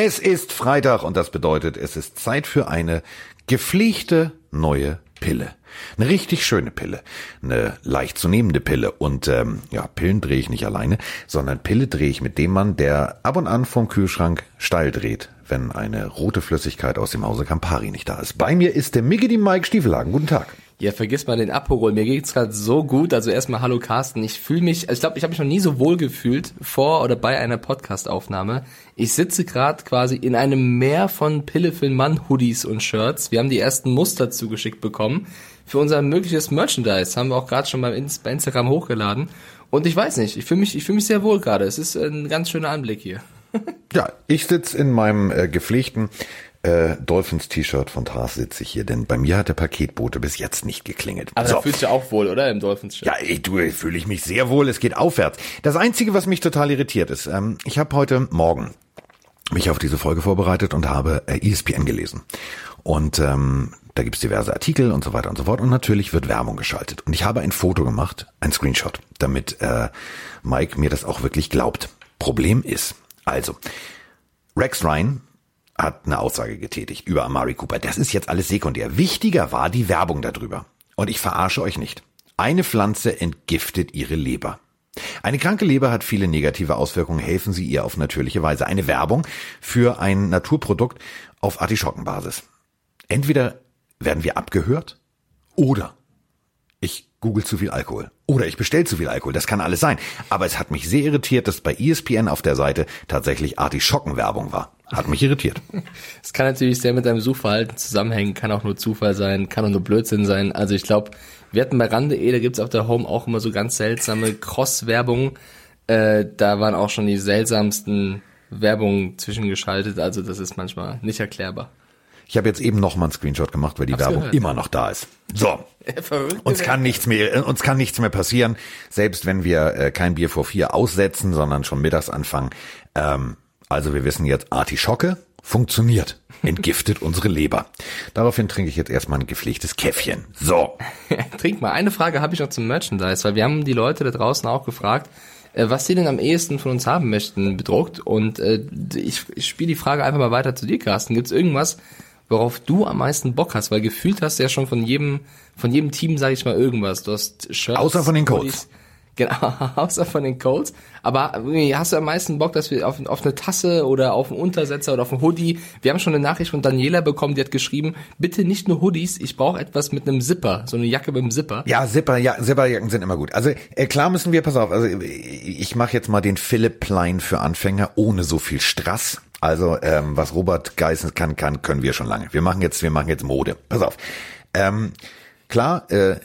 Es ist Freitag und das bedeutet, es ist Zeit für eine gepflegte neue Pille. Eine richtig schöne Pille. Eine leicht zu nehmende Pille. Und ähm, ja, Pillen drehe ich nicht alleine, sondern Pille drehe ich mit dem Mann, der ab und an vom Kühlschrank steil dreht, wenn eine rote Flüssigkeit aus dem Hause Campari nicht da ist. Bei mir ist der Miggity Mike Stiefelhagen. Guten Tag. Ja, vergiss mal den Aperol. Mir geht's gerade so gut. Also erstmal hallo Carsten. Ich fühle mich, also ich glaube, ich habe mich noch nie so wohl gefühlt vor oder bei einer Podcast-Aufnahme. Ich sitze gerade quasi in einem Meer von Pille für den Mann Hoodies und Shirts. Wir haben die ersten Muster zugeschickt bekommen für unser mögliches Merchandise. Haben wir auch gerade schon bei Instagram hochgeladen. Und ich weiß nicht, ich fühle mich, ich fühle mich sehr wohl gerade. Es ist ein ganz schöner Anblick hier. ja, ich sitze in meinem äh, gepflegten äh, Dolphins-T-Shirt von Tars sitze ich hier, denn bei mir hat der Paketbote bis jetzt nicht geklingelt. Aber so. da fühlst du auch wohl, oder, im Dolphins-Shirt? Ja, ich, du, fühle ich mich sehr wohl, es geht aufwärts. Das Einzige, was mich total irritiert ist, ähm, ich habe heute Morgen mich auf diese Folge vorbereitet und habe äh, ESPN gelesen. Und ähm, da gibt's diverse Artikel und so weiter und so fort. Und natürlich wird Werbung geschaltet. Und ich habe ein Foto gemacht, ein Screenshot, damit äh, Mike mir das auch wirklich glaubt. Problem ist, also, Rex Ryan hat eine Aussage getätigt über Amari Cooper. Das ist jetzt alles sekundär. Wichtiger war die Werbung darüber. Und ich verarsche euch nicht. Eine Pflanze entgiftet ihre Leber. Eine kranke Leber hat viele negative Auswirkungen, helfen Sie ihr auf natürliche Weise. Eine Werbung für ein Naturprodukt auf Artischockenbasis. Entweder werden wir abgehört oder ich google zu viel Alkohol. Oder ich bestelle zu viel Alkohol. Das kann alles sein. Aber es hat mich sehr irritiert, dass bei ESPN auf der Seite tatsächlich Artischockenwerbung war. Hat mich irritiert. Es kann natürlich sehr mit deinem Suchverhalten zusammenhängen, kann auch nur Zufall sein, kann auch nur Blödsinn sein. Also ich glaube, wir hatten bei Rande E, da gibt's auf der Home auch immer so ganz seltsame Cross-Werbung. Äh, da waren auch schon die seltsamsten Werbungen zwischengeschaltet. Also das ist manchmal nicht erklärbar. Ich habe jetzt eben noch mal einen Screenshot gemacht, weil die Hab's Werbung gehört, immer noch da ist. So, uns kann nichts mehr, uns kann nichts mehr passieren, selbst wenn wir äh, kein Bier vor vier aussetzen, sondern schon mittags anfangen. Ähm, also wir wissen jetzt, Artischocke funktioniert, entgiftet unsere Leber. Daraufhin trinke ich jetzt erstmal ein gepflegtes Käffchen. So. Trink mal. Eine Frage habe ich noch zum Merchandise, weil wir haben die Leute da draußen auch gefragt, äh, was sie denn am ehesten von uns haben möchten, bedruckt. Und äh, ich, ich spiele die Frage einfach mal weiter zu dir, Carsten. Gibt es irgendwas, worauf du am meisten Bock hast, weil gefühlt hast du ja schon von jedem, von jedem Team, sage ich mal, irgendwas. Du hast Shirts, Außer von den Colts. Genau, außer von den Colts. Aber hast du am meisten Bock, dass wir auf, auf eine Tasse oder auf einen Untersetzer oder auf einen Hoodie? Wir haben schon eine Nachricht von Daniela bekommen, die hat geschrieben, bitte nicht nur Hoodies, ich brauche etwas mit einem Zipper, so eine Jacke mit einem Zipper. Ja, Zipper, ja, Zipperjacken sind immer gut. Also äh, klar müssen wir, pass auf, also ich mache jetzt mal den Philipp Plein für Anfänger ohne so viel Strass. Also ähm, was Robert Geißen kann, kann, können wir schon lange. Wir machen jetzt, wir machen jetzt Mode. Pass auf. Ähm, klar, äh,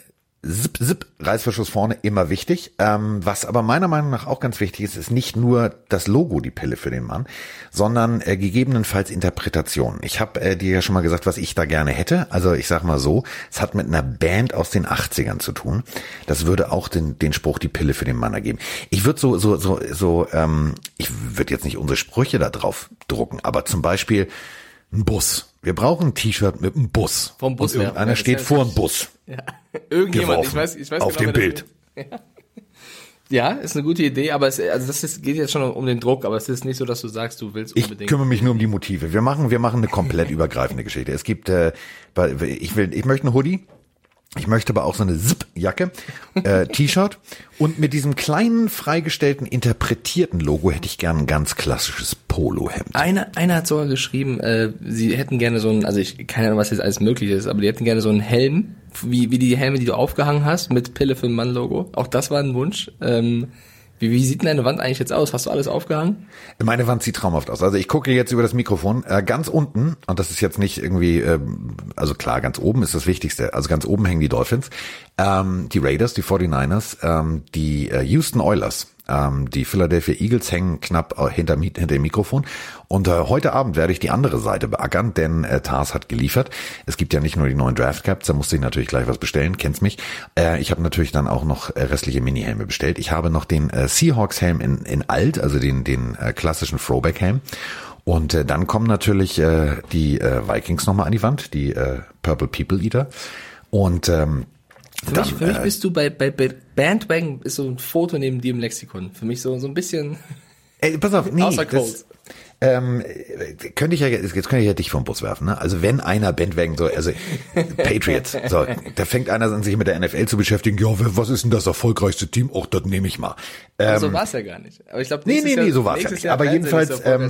Zip, Zip, Reißverschluss vorne immer wichtig. Ähm, was aber meiner Meinung nach auch ganz wichtig ist, ist nicht nur das Logo, die Pille für den Mann, sondern äh, gegebenenfalls Interpretationen. Ich habe äh, dir ja schon mal gesagt, was ich da gerne hätte. Also ich sag mal so, es hat mit einer Band aus den 80ern zu tun. Das würde auch den, den Spruch die Pille für den Mann ergeben. Ich würde so, so, so, so, ähm, ich würde jetzt nicht unsere Sprüche da drauf drucken, aber zum Beispiel ein Bus. Wir brauchen ein T-Shirt mit einem Bus. Vom Bus. Und irgendeiner ja, steht vor einem Bus. Ja. Irgendjemand, ich weiß, ich weiß auf genau, dem Bild. Ja. ja. ist eine gute Idee, aber es, also das ist, geht jetzt schon um den Druck, aber es ist nicht so, dass du sagst, du willst unbedingt. Ich kümmere mich nur um die Motive. Wir machen, wir machen eine komplett übergreifende Geschichte. Es gibt, äh, ich will, ich möchte einen Hoodie. Ich möchte aber auch so eine Zip-Jacke, äh, T-Shirt und mit diesem kleinen freigestellten interpretierten Logo hätte ich gern ein ganz klassisches Polohemd. Einer, einer hat sogar geschrieben, äh, sie hätten gerne so ein, also ich keine Ahnung, was jetzt alles möglich ist, aber die hätten gerne so einen Helm, wie, wie die Helme, die du aufgehangen hast, mit Pille für den Mann-Logo. Auch das war ein Wunsch. Ähm, wie, wie sieht denn deine Wand eigentlich jetzt aus? Hast du alles aufgehangen? Meine Wand sieht traumhaft aus. Also ich gucke jetzt über das Mikrofon äh, ganz unten und das ist jetzt nicht irgendwie, äh, also klar, ganz oben ist das Wichtigste. Also ganz oben hängen die Dolphins, ähm, die Raiders, die 49ers, ähm, die äh, Houston Oilers. Ähm, die Philadelphia Eagles hängen knapp äh, hinter, hinter dem Mikrofon. Und äh, heute Abend werde ich die andere Seite beackern, denn äh, Tars hat geliefert. Es gibt ja nicht nur die neuen Draft Caps, da musste ich natürlich gleich was bestellen, kennst mich. Äh, ich habe natürlich dann auch noch äh, restliche Mini-Helme bestellt. Ich habe noch den äh, Seahawks-Helm in, in alt, also den, den äh, klassischen Throwback-Helm. Und äh, dann kommen natürlich äh, die äh, Vikings nochmal an die Wand, die äh, Purple People Eater. Und ähm, für, dann, mich, für mich äh, bist du bei, bei, bei Bandwagon ist so ein Foto neben dir im Lexikon. Für mich so, so ein bisschen. Ey, pass auf, nee, das, Ähm, könnte ich ja, jetzt könnte ich ja dich vom Bus werfen, ne? Also wenn einer Bandwagon so, also Patriots, so, da fängt einer an, sich mit der NFL zu beschäftigen, ja, was ist denn das erfolgreichste Team? Och, das nehme ich mal. Ähm, so war es ja gar nicht. Aber ich glaube, nee, nee, nee, so war es ja nicht. Aber jedenfalls, ähm,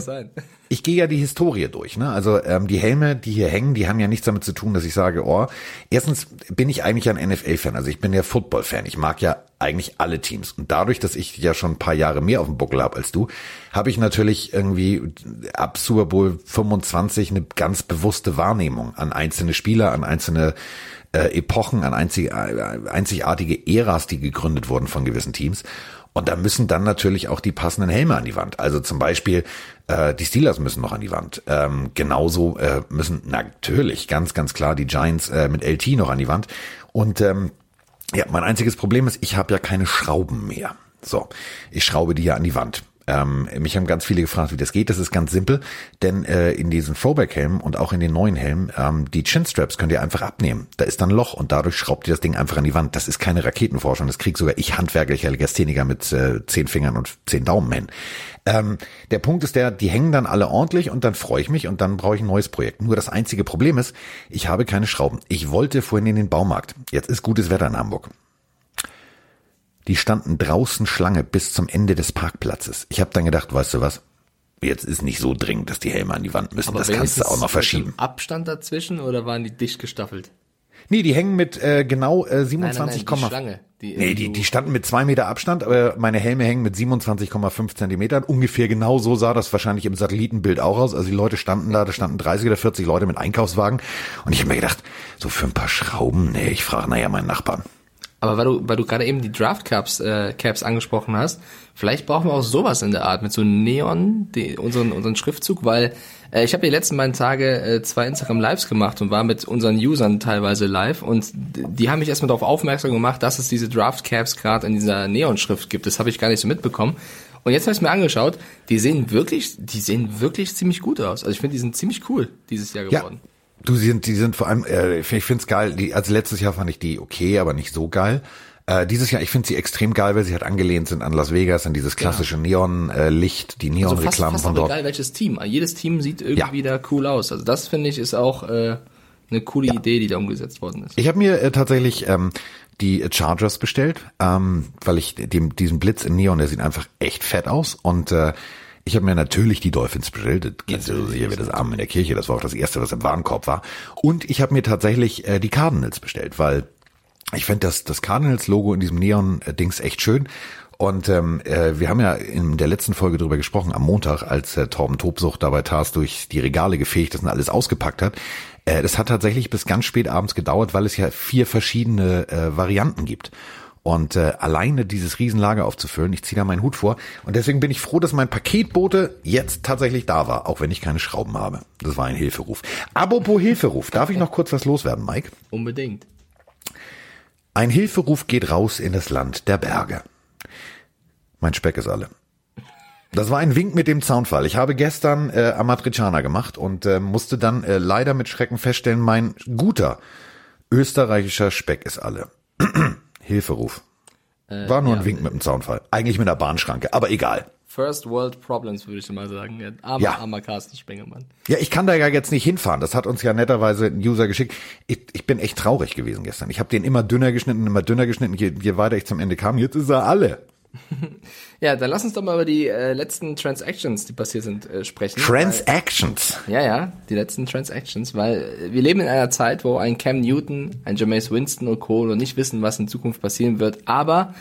ich gehe ja die Historie durch. Ne? Also ähm, die Helme, die hier hängen, die haben ja nichts damit zu tun, dass ich sage, oh, erstens bin ich eigentlich ein NFL-Fan. Also ich bin ja Football-Fan. Ich mag ja eigentlich alle Teams. Und dadurch, dass ich ja schon ein paar Jahre mehr auf dem Buckel habe als du, habe ich natürlich irgendwie ab Super Bowl 25 eine ganz bewusste Wahrnehmung an einzelne Spieler, an einzelne äh, Epochen, an einzig, äh, einzigartige Äras, die gegründet wurden von gewissen Teams. Und da müssen dann natürlich auch die passenden Helme an die Wand. Also zum Beispiel äh, die Steelers müssen noch an die Wand. Ähm, genauso äh, müssen natürlich ganz, ganz klar die Giants äh, mit LT noch an die Wand. Und ähm, ja, mein einziges Problem ist, ich habe ja keine Schrauben mehr. So, ich schraube die ja an die Wand. Ähm, mich haben ganz viele gefragt, wie das geht. Das ist ganz simpel, denn äh, in diesen Throwback-Helmen und auch in den neuen Helmen, ähm, die Chinstraps könnt ihr einfach abnehmen. Da ist dann ein Loch und dadurch schraubt ihr das Ding einfach an die Wand. Das ist keine Raketenforschung, das krieg sogar ich handwerklicher Legastheniker mit äh, zehn Fingern und zehn Daumen hin. Ähm, der Punkt ist der, die hängen dann alle ordentlich und dann freue ich mich und dann brauche ich ein neues Projekt. Nur das einzige Problem ist, ich habe keine Schrauben. Ich wollte vorhin in den Baumarkt. Jetzt ist gutes Wetter in Hamburg. Die standen draußen Schlange bis zum Ende des Parkplatzes. Ich habe dann gedacht, weißt du was? Jetzt ist nicht so dringend, dass die Helme an die Wand müssen. Aber das kannst du auch noch verschieben. Abstand dazwischen oder waren die dicht gestaffelt? Nee, die hängen mit äh, genau äh, 27, nein, nein, nein, die Schlange, die nee, die, die standen mit zwei Meter Abstand, aber meine Helme hängen mit 27,5 Zentimetern. Ungefähr genau so sah das wahrscheinlich im Satellitenbild auch aus. Also die Leute standen da, da standen 30 oder 40 Leute mit Einkaufswagen. Und ich habe mir gedacht, so für ein paar Schrauben, nee, ich frage naja meinen Nachbarn. Aber weil du, weil du gerade eben die Draft Caps, äh, Caps angesprochen hast, vielleicht brauchen wir auch sowas in der Art mit so Neon, die, unseren, unseren Schriftzug, weil äh, ich habe die letzten beiden Tage äh, zwei Instagram Lives gemacht und war mit unseren Usern teilweise live und die haben mich erstmal darauf aufmerksam gemacht, dass es diese Draft Caps gerade in dieser Neon-Schrift gibt. Das habe ich gar nicht so mitbekommen. Und jetzt habe ich mir angeschaut, die sehen wirklich, die sehen wirklich ziemlich gut aus. Also ich finde, die sind ziemlich cool dieses Jahr geworden. Ja. Du, die sind, die sind vor allem, äh, ich finde es geil, die, also letztes Jahr fand ich die okay, aber nicht so geil. Äh, dieses Jahr, ich finde sie extrem geil, weil sie halt angelehnt sind an Las Vegas, an dieses klassische ja. Neon-Licht, äh, die Neon-Reklamen also von dort. egal welches Team. Jedes Team sieht irgendwie ja. da cool aus. Also das finde ich ist auch äh, eine coole ja. Idee, die da umgesetzt worden ist. Ich habe mir äh, tatsächlich ähm, die Chargers bestellt, ähm, weil ich dem, diesen Blitz in Neon, der sieht einfach echt fett aus und äh, ich habe mir natürlich die Dolphins bestellt. Das geht so sicher wie das Arm in der Kirche. Das war auch das erste, was im Warenkorb war. Und ich habe mir tatsächlich äh, die Cardinals bestellt, weil ich finde das, das Cardinals-Logo in diesem Neon-Dings echt schön. Und ähm, äh, wir haben ja in der letzten Folge drüber gesprochen, am Montag, als äh, Torben Tobsucht dabei Tars durch die Regale gefegt ist und alles ausgepackt hat. Äh, das hat tatsächlich bis ganz spät abends gedauert, weil es ja vier verschiedene äh, Varianten gibt. Und äh, alleine dieses Riesenlager aufzufüllen, ich ziehe da meinen Hut vor. Und deswegen bin ich froh, dass mein Paketbote jetzt tatsächlich da war, auch wenn ich keine Schrauben habe. Das war ein Hilferuf. Apropos Hilferuf, darf ich noch kurz was loswerden, Mike? Unbedingt. Ein Hilferuf geht raus in das Land der Berge. Mein Speck ist alle. Das war ein Wink mit dem Zaunfall. Ich habe gestern äh, Amatriciana gemacht und äh, musste dann äh, leider mit Schrecken feststellen, mein guter österreichischer Speck ist alle. Hilferuf. Äh, War nur ja. ein Wink mit dem Zaunfall. Eigentlich mit einer Bahnschranke, aber egal. First World Problems, würde ich mal sagen. Armer, ja. armer Carsten Spengemann. Ja, ich kann da ja jetzt nicht hinfahren. Das hat uns ja netterweise ein User geschickt. Ich, ich bin echt traurig gewesen gestern. Ich habe den immer dünner geschnitten, immer dünner geschnitten. Je, je weiter ich zum Ende kam, jetzt ist er alle. Ja, dann lass uns doch mal über die äh, letzten Transactions, die passiert sind, äh, sprechen. Transactions? Weil, ja, ja, die letzten Transactions, weil wir leben in einer Zeit, wo ein Cam Newton, ein Jameis Winston und Co. noch nicht wissen, was in Zukunft passieren wird, aber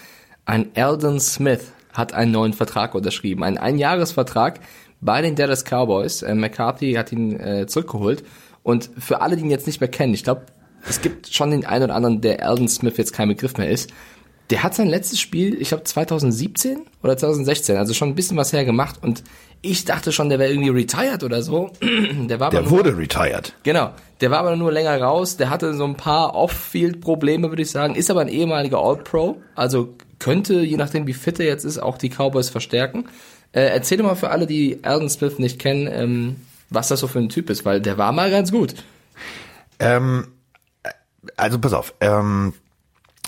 ein Eldon Smith hat einen neuen Vertrag unterschrieben, einen Einjahresvertrag bei den Dallas Cowboys. Äh, McCarthy hat ihn äh, zurückgeholt und für alle, die ihn jetzt nicht mehr kennen, ich glaube, es gibt schon den einen oder anderen, der Eldon Smith jetzt kein Begriff mehr ist. Der hat sein letztes Spiel, ich glaube 2017 oder 2016, also schon ein bisschen was hergemacht und ich dachte schon, der wäre irgendwie retired oder so. der war der wurde nur, retired. Genau. Der war aber nur länger raus. Der hatte so ein paar Off-Field-Probleme, würde ich sagen. Ist aber ein ehemaliger All-Pro. Also könnte, je nachdem wie fit er jetzt ist, auch die Cowboys verstärken. Äh, erzähl mal für alle, die Alden Smith nicht kennen, ähm, was das so für ein Typ ist, weil der war mal ganz gut. Ähm, also pass auf. Ähm,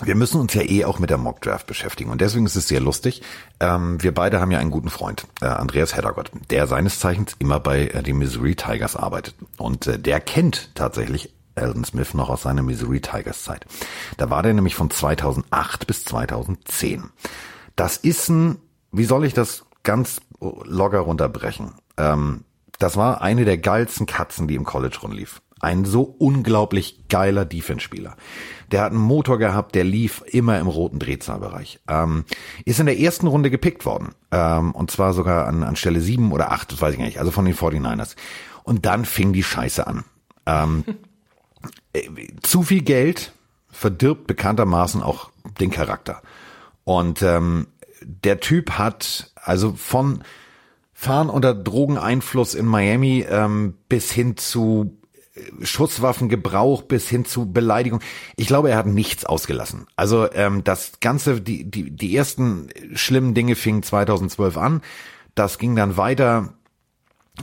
wir müssen uns ja eh auch mit der Mock Draft beschäftigen und deswegen ist es sehr lustig. Ähm, wir beide haben ja einen guten Freund, äh, Andreas Heddergott, der seines Zeichens immer bei äh, den Missouri Tigers arbeitet und äh, der kennt tatsächlich Alden Smith noch aus seiner Missouri Tigers Zeit. Da war der nämlich von 2008 bis 2010. Das ist ein, wie soll ich das ganz locker runterbrechen? Ähm, das war eine der geilsten Katzen, die im College rumlief. Ein so unglaublich geiler Defense-Spieler. Der hat einen Motor gehabt, der lief immer im roten Drehzahlbereich. Ähm, ist in der ersten Runde gepickt worden. Ähm, und zwar sogar an, an Stelle sieben oder acht, das weiß ich gar nicht, also von den 49ers. Und dann fing die Scheiße an. Ähm, äh, zu viel Geld verdirbt bekanntermaßen auch den Charakter. Und ähm, der Typ hat also von Fahren unter Drogeneinfluss in Miami ähm, bis hin zu Schusswaffengebrauch bis hin zu Beleidigung. Ich glaube, er hat nichts ausgelassen. Also ähm, das Ganze, die, die, die ersten schlimmen Dinge fingen 2012 an. Das ging dann weiter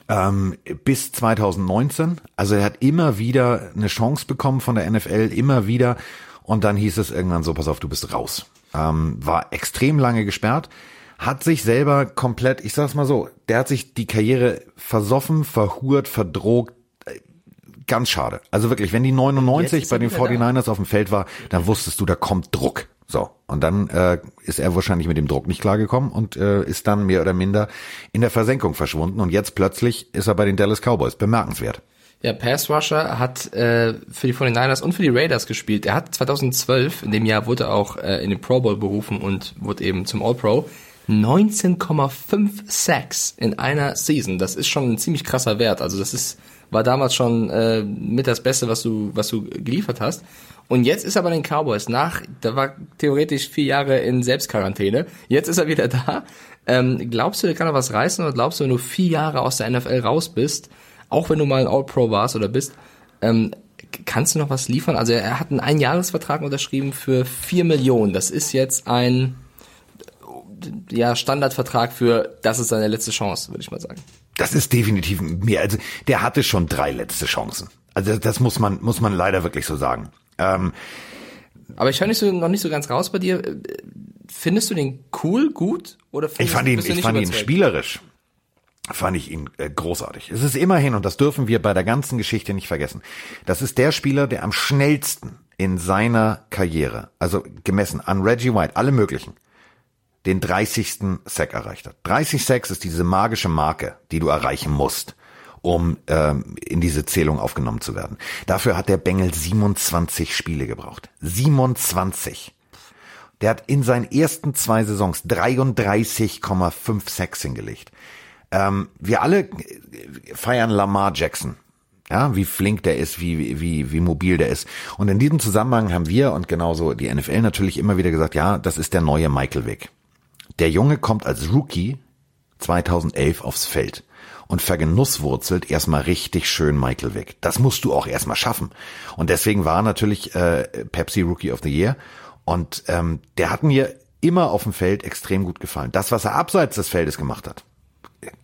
ähm, bis 2019. Also er hat immer wieder eine Chance bekommen von der NFL, immer wieder. Und dann hieß es irgendwann so, pass auf, du bist raus. Ähm, war extrem lange gesperrt, hat sich selber komplett, ich sag's mal so, der hat sich die Karriere versoffen, verhurt, verdrogt, ganz schade. Also wirklich, wenn die 99 bei den 49ers da. auf dem Feld war, dann wusstest du, da kommt Druck. So, und dann äh, ist er wahrscheinlich mit dem Druck nicht klargekommen und äh, ist dann mehr oder minder in der Versenkung verschwunden. Und jetzt plötzlich ist er bei den Dallas Cowboys. Bemerkenswert. Ja, Pass Rusher hat äh, für die 49ers und für die Raiders gespielt. Er hat 2012, in dem Jahr wurde er auch äh, in den Pro Bowl berufen und wurde eben zum All-Pro. 19,5 Sacks in einer Season. Das ist schon ein ziemlich krasser Wert. Also das ist war damals schon äh, mit das Beste, was du, was du geliefert hast. Und jetzt ist er bei den Cowboys nach, da war theoretisch vier Jahre in Selbstquarantäne. Jetzt ist er wieder da. Ähm, glaubst du, der kann er was reißen oder glaubst du, wenn du vier Jahre aus der NFL raus bist, auch wenn du mal ein All-Pro warst oder bist, ähm, kannst du noch was liefern? Also er hat einen Einjahresvertrag unterschrieben für vier Millionen. Das ist jetzt ein ja, Standardvertrag für, das ist seine letzte Chance, würde ich mal sagen. Das ist definitiv mehr. Also der hatte schon drei letzte Chancen. Also das muss man muss man leider wirklich so sagen. Ähm, aber ich höre nicht so, noch nicht so ganz raus bei dir. Findest du den cool, gut oder findest, Ich fand ihn, ich fand ihn spielerisch. Fand ich ihn äh, großartig. Es ist immerhin, und das dürfen wir bei der ganzen Geschichte nicht vergessen, das ist der Spieler, der am schnellsten in seiner Karriere, also gemessen an Reggie White, alle möglichen, den 30. Sack erreicht hat. 30 Sacks ist diese magische Marke, die du erreichen musst, um ähm, in diese Zählung aufgenommen zu werden. Dafür hat der Bengel 27 Spiele gebraucht. 27. Der hat in seinen ersten zwei Saisons 33,5 Sacks hingelegt. Ähm, wir alle feiern Lamar Jackson. Ja, wie flink der ist, wie, wie, wie mobil der ist. Und in diesem Zusammenhang haben wir und genauso die NFL natürlich immer wieder gesagt, ja, das ist der neue Michael Vick. Der Junge kommt als Rookie 2011 aufs Feld und vergenusswurzelt erstmal richtig schön Michael weg. Das musst du auch erstmal schaffen. Und deswegen war natürlich äh, Pepsi Rookie of the Year. Und ähm, der hat mir immer auf dem Feld extrem gut gefallen. Das, was er abseits des Feldes gemacht hat,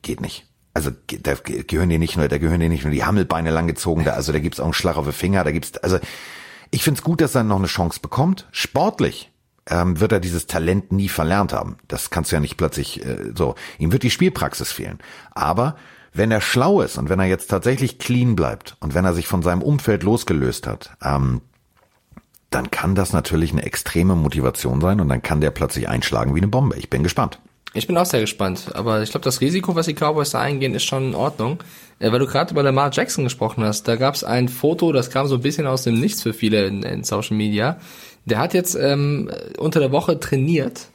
geht nicht. Also da gehören dir nicht nur, da gehören dir nicht nur die Hammelbeine langgezogen, da, also da gibt's auch einen Schlag auf den Finger, da gibt's, also ich find's gut, dass er noch eine Chance bekommt. Sportlich ähm, wird er dieses Talent nie verlernt haben. Das kannst du ja nicht plötzlich äh, so. Ihm wird die Spielpraxis fehlen. Aber wenn er schlau ist und wenn er jetzt tatsächlich clean bleibt und wenn er sich von seinem Umfeld losgelöst hat, ähm, dann kann das natürlich eine extreme Motivation sein und dann kann der plötzlich einschlagen wie eine Bombe. Ich bin gespannt. Ich bin auch sehr gespannt, aber ich glaube, das Risiko, was die Cowboys da eingehen, ist schon in Ordnung. Äh, weil du gerade über Lamar Jackson gesprochen hast, da gab es ein Foto, das kam so ein bisschen aus dem Nichts für viele in, in Social Media. Der hat jetzt ähm, unter der Woche trainiert,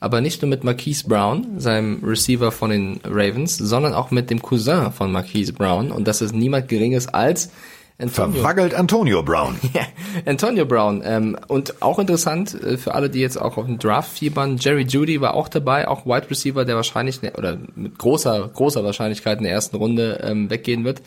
aber nicht nur mit Marquise Brown, seinem Receiver von den Ravens, sondern auch mit dem Cousin von Marquise Brown. Und das ist niemand Geringes als Antonio. Verwaggelt Antonio Brown. ja, Antonio Brown. Ähm, und auch interessant äh, für alle, die jetzt auch auf dem Draft fiebern, Jerry Judy war auch dabei, auch Wide Receiver, der wahrscheinlich, ne, oder mit großer, großer Wahrscheinlichkeit in der ersten Runde ähm, weggehen wird.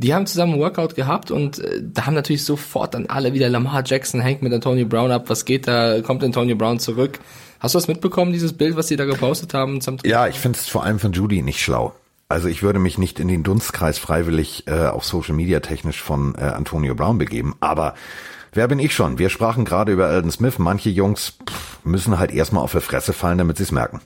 Die haben zusammen ein Workout gehabt und äh, da haben natürlich sofort dann alle wieder Lamar Jackson hängt mit Antonio Brown ab. Was geht da? Kommt Antonio Brown zurück? Hast du das mitbekommen, dieses Bild, was die da gepostet haben? ja, ich finde es vor allem von Judy nicht schlau. Also ich würde mich nicht in den Dunstkreis freiwillig äh, auf Social Media technisch von äh, Antonio Brown begeben, aber wer bin ich schon? Wir sprachen gerade über Alden Smith. Manche Jungs pff, müssen halt erstmal auf der Fresse fallen, damit sie es merken.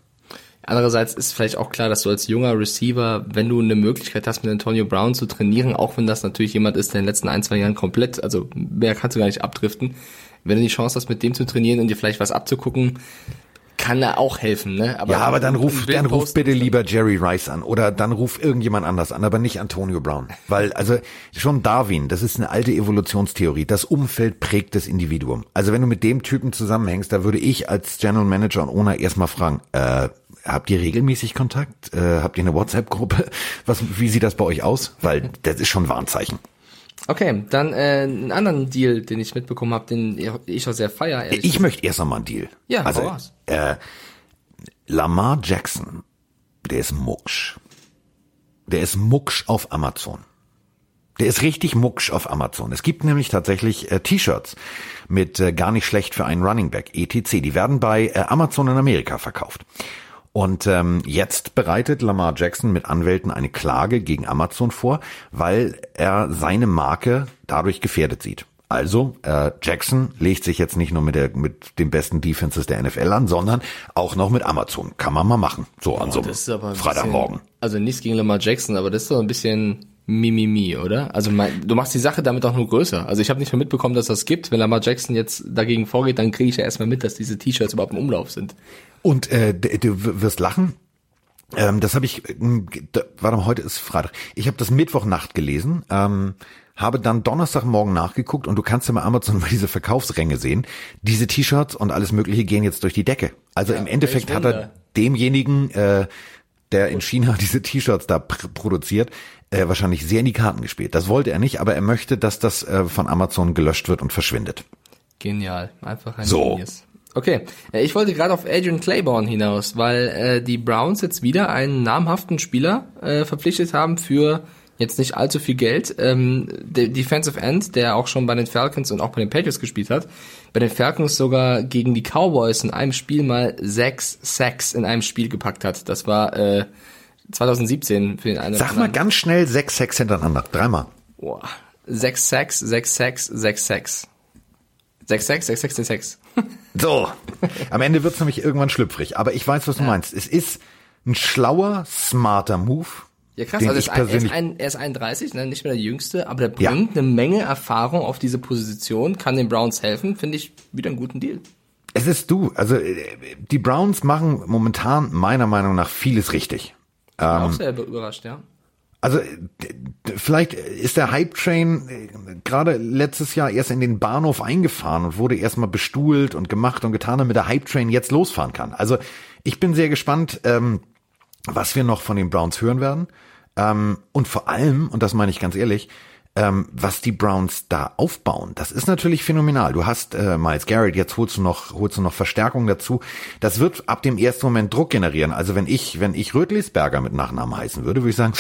Andererseits ist vielleicht auch klar, dass du als junger Receiver, wenn du eine Möglichkeit hast, mit Antonio Brown zu trainieren, auch wenn das natürlich jemand ist, der in den letzten ein, zwei Jahren komplett, also mehr kannst du gar nicht abdriften, wenn du die Chance hast, mit dem zu trainieren und dir vielleicht was abzugucken, kann er auch helfen, ne? Aber ja, aber dann ruf, dann ruf bitte lieber Jerry Rice an oder dann ruf irgendjemand anders an, aber nicht Antonio Brown. Weil, also schon Darwin, das ist eine alte Evolutionstheorie. Das Umfeld prägt das Individuum. Also wenn du mit dem Typen zusammenhängst, da würde ich als General Manager und Owner erstmal fragen, äh, habt ihr regelmäßig Kontakt? Äh, habt ihr eine WhatsApp-Gruppe? Was, wie sieht das bei euch aus? Weil das ist schon ein Warnzeichen. Okay, dann äh, einen anderen Deal, den ich mitbekommen habe, den ich auch sehr feier. Ich gesagt. möchte erst einmal einen Deal. Ja, also äh, Lamar Jackson, der ist mucksch. Der ist mucksch auf Amazon. Der ist richtig mucksch auf Amazon. Es gibt nämlich tatsächlich äh, T-Shirts mit äh, gar nicht schlecht für einen Running Back, ETC. Die werden bei äh, Amazon in Amerika verkauft. Und ähm, jetzt bereitet Lamar Jackson mit Anwälten eine Klage gegen Amazon vor, weil er seine Marke dadurch gefährdet sieht. Also äh, Jackson legt sich jetzt nicht nur mit, der, mit den besten Defenses der NFL an, sondern auch noch mit Amazon. Kann man mal machen. So an so einem Freitagmorgen. Bisschen, also nichts gegen Lamar Jackson, aber das ist so ein bisschen Mimimi, oder? Also mein, du machst die Sache damit auch nur größer. Also ich habe nicht mehr mitbekommen, dass das gibt. Wenn Lamar Jackson jetzt dagegen vorgeht, dann kriege ich ja erstmal mit, dass diese T-Shirts überhaupt im Umlauf sind. Und äh, du wirst lachen. Ähm, das habe ich, ähm, warte mal, heute ist Freitag. Ich habe das Mittwochnacht gelesen, ähm, habe dann Donnerstagmorgen nachgeguckt und du kannst ja mal Amazon mal diese Verkaufsränge sehen. Diese T-Shirts und alles mögliche gehen jetzt durch die Decke. Also ja, im Endeffekt hat er demjenigen, äh, der in China diese T-Shirts da produziert, äh, wahrscheinlich sehr in die Karten gespielt. Das wollte er nicht, aber er möchte, dass das äh, von Amazon gelöscht wird und verschwindet. Genial, einfach ein so. Genius. Okay, äh, ich wollte gerade auf Adrian Claiborne hinaus, weil äh, die Browns jetzt wieder einen namhaften Spieler äh, verpflichtet haben für jetzt nicht allzu viel Geld. Ähm, der Defensive End, der auch schon bei den Falcons und auch bei den Patriots gespielt hat, bei den Falcons sogar gegen die Cowboys in einem Spiel mal sechs Sacks in einem Spiel gepackt hat. Das war äh, 2017 für den einen. Sag mal ganz schnell sechs Sacks hintereinander, dreimal. Boah. Sechs Sacks, sechs Sacks, sechs Sacks. Sechs Sacks, sechs Sacks, sechs Sacks. So, am Ende wird's nämlich irgendwann schlüpfrig. Aber ich weiß, was du ja. meinst. Es ist ein schlauer, smarter Move. Ja krass, also er ist, ein, er ist 31, ne, nicht mehr der Jüngste, aber der bringt ja. eine Menge Erfahrung auf diese Position, kann den Browns helfen, finde ich wieder einen guten Deal. Es ist du, also die Browns machen momentan meiner Meinung nach vieles richtig. Ich bin ähm, auch sehr überrascht, ja. Also vielleicht ist der Hype Train äh, gerade letztes Jahr erst in den Bahnhof eingefahren und wurde erstmal bestuhlt und gemacht und getan, damit der Hype Train jetzt losfahren kann. Also ich bin sehr gespannt, ähm, was wir noch von den Browns hören werden. Ähm, und vor allem, und das meine ich ganz ehrlich, ähm, was die Browns da aufbauen. Das ist natürlich phänomenal. Du hast äh, Miles Garrett, jetzt holst du noch, holst du noch Verstärkung dazu. Das wird ab dem ersten Moment Druck generieren. Also wenn ich, wenn ich Rötlisberger mit Nachnamen heißen würde, würde ich sagen,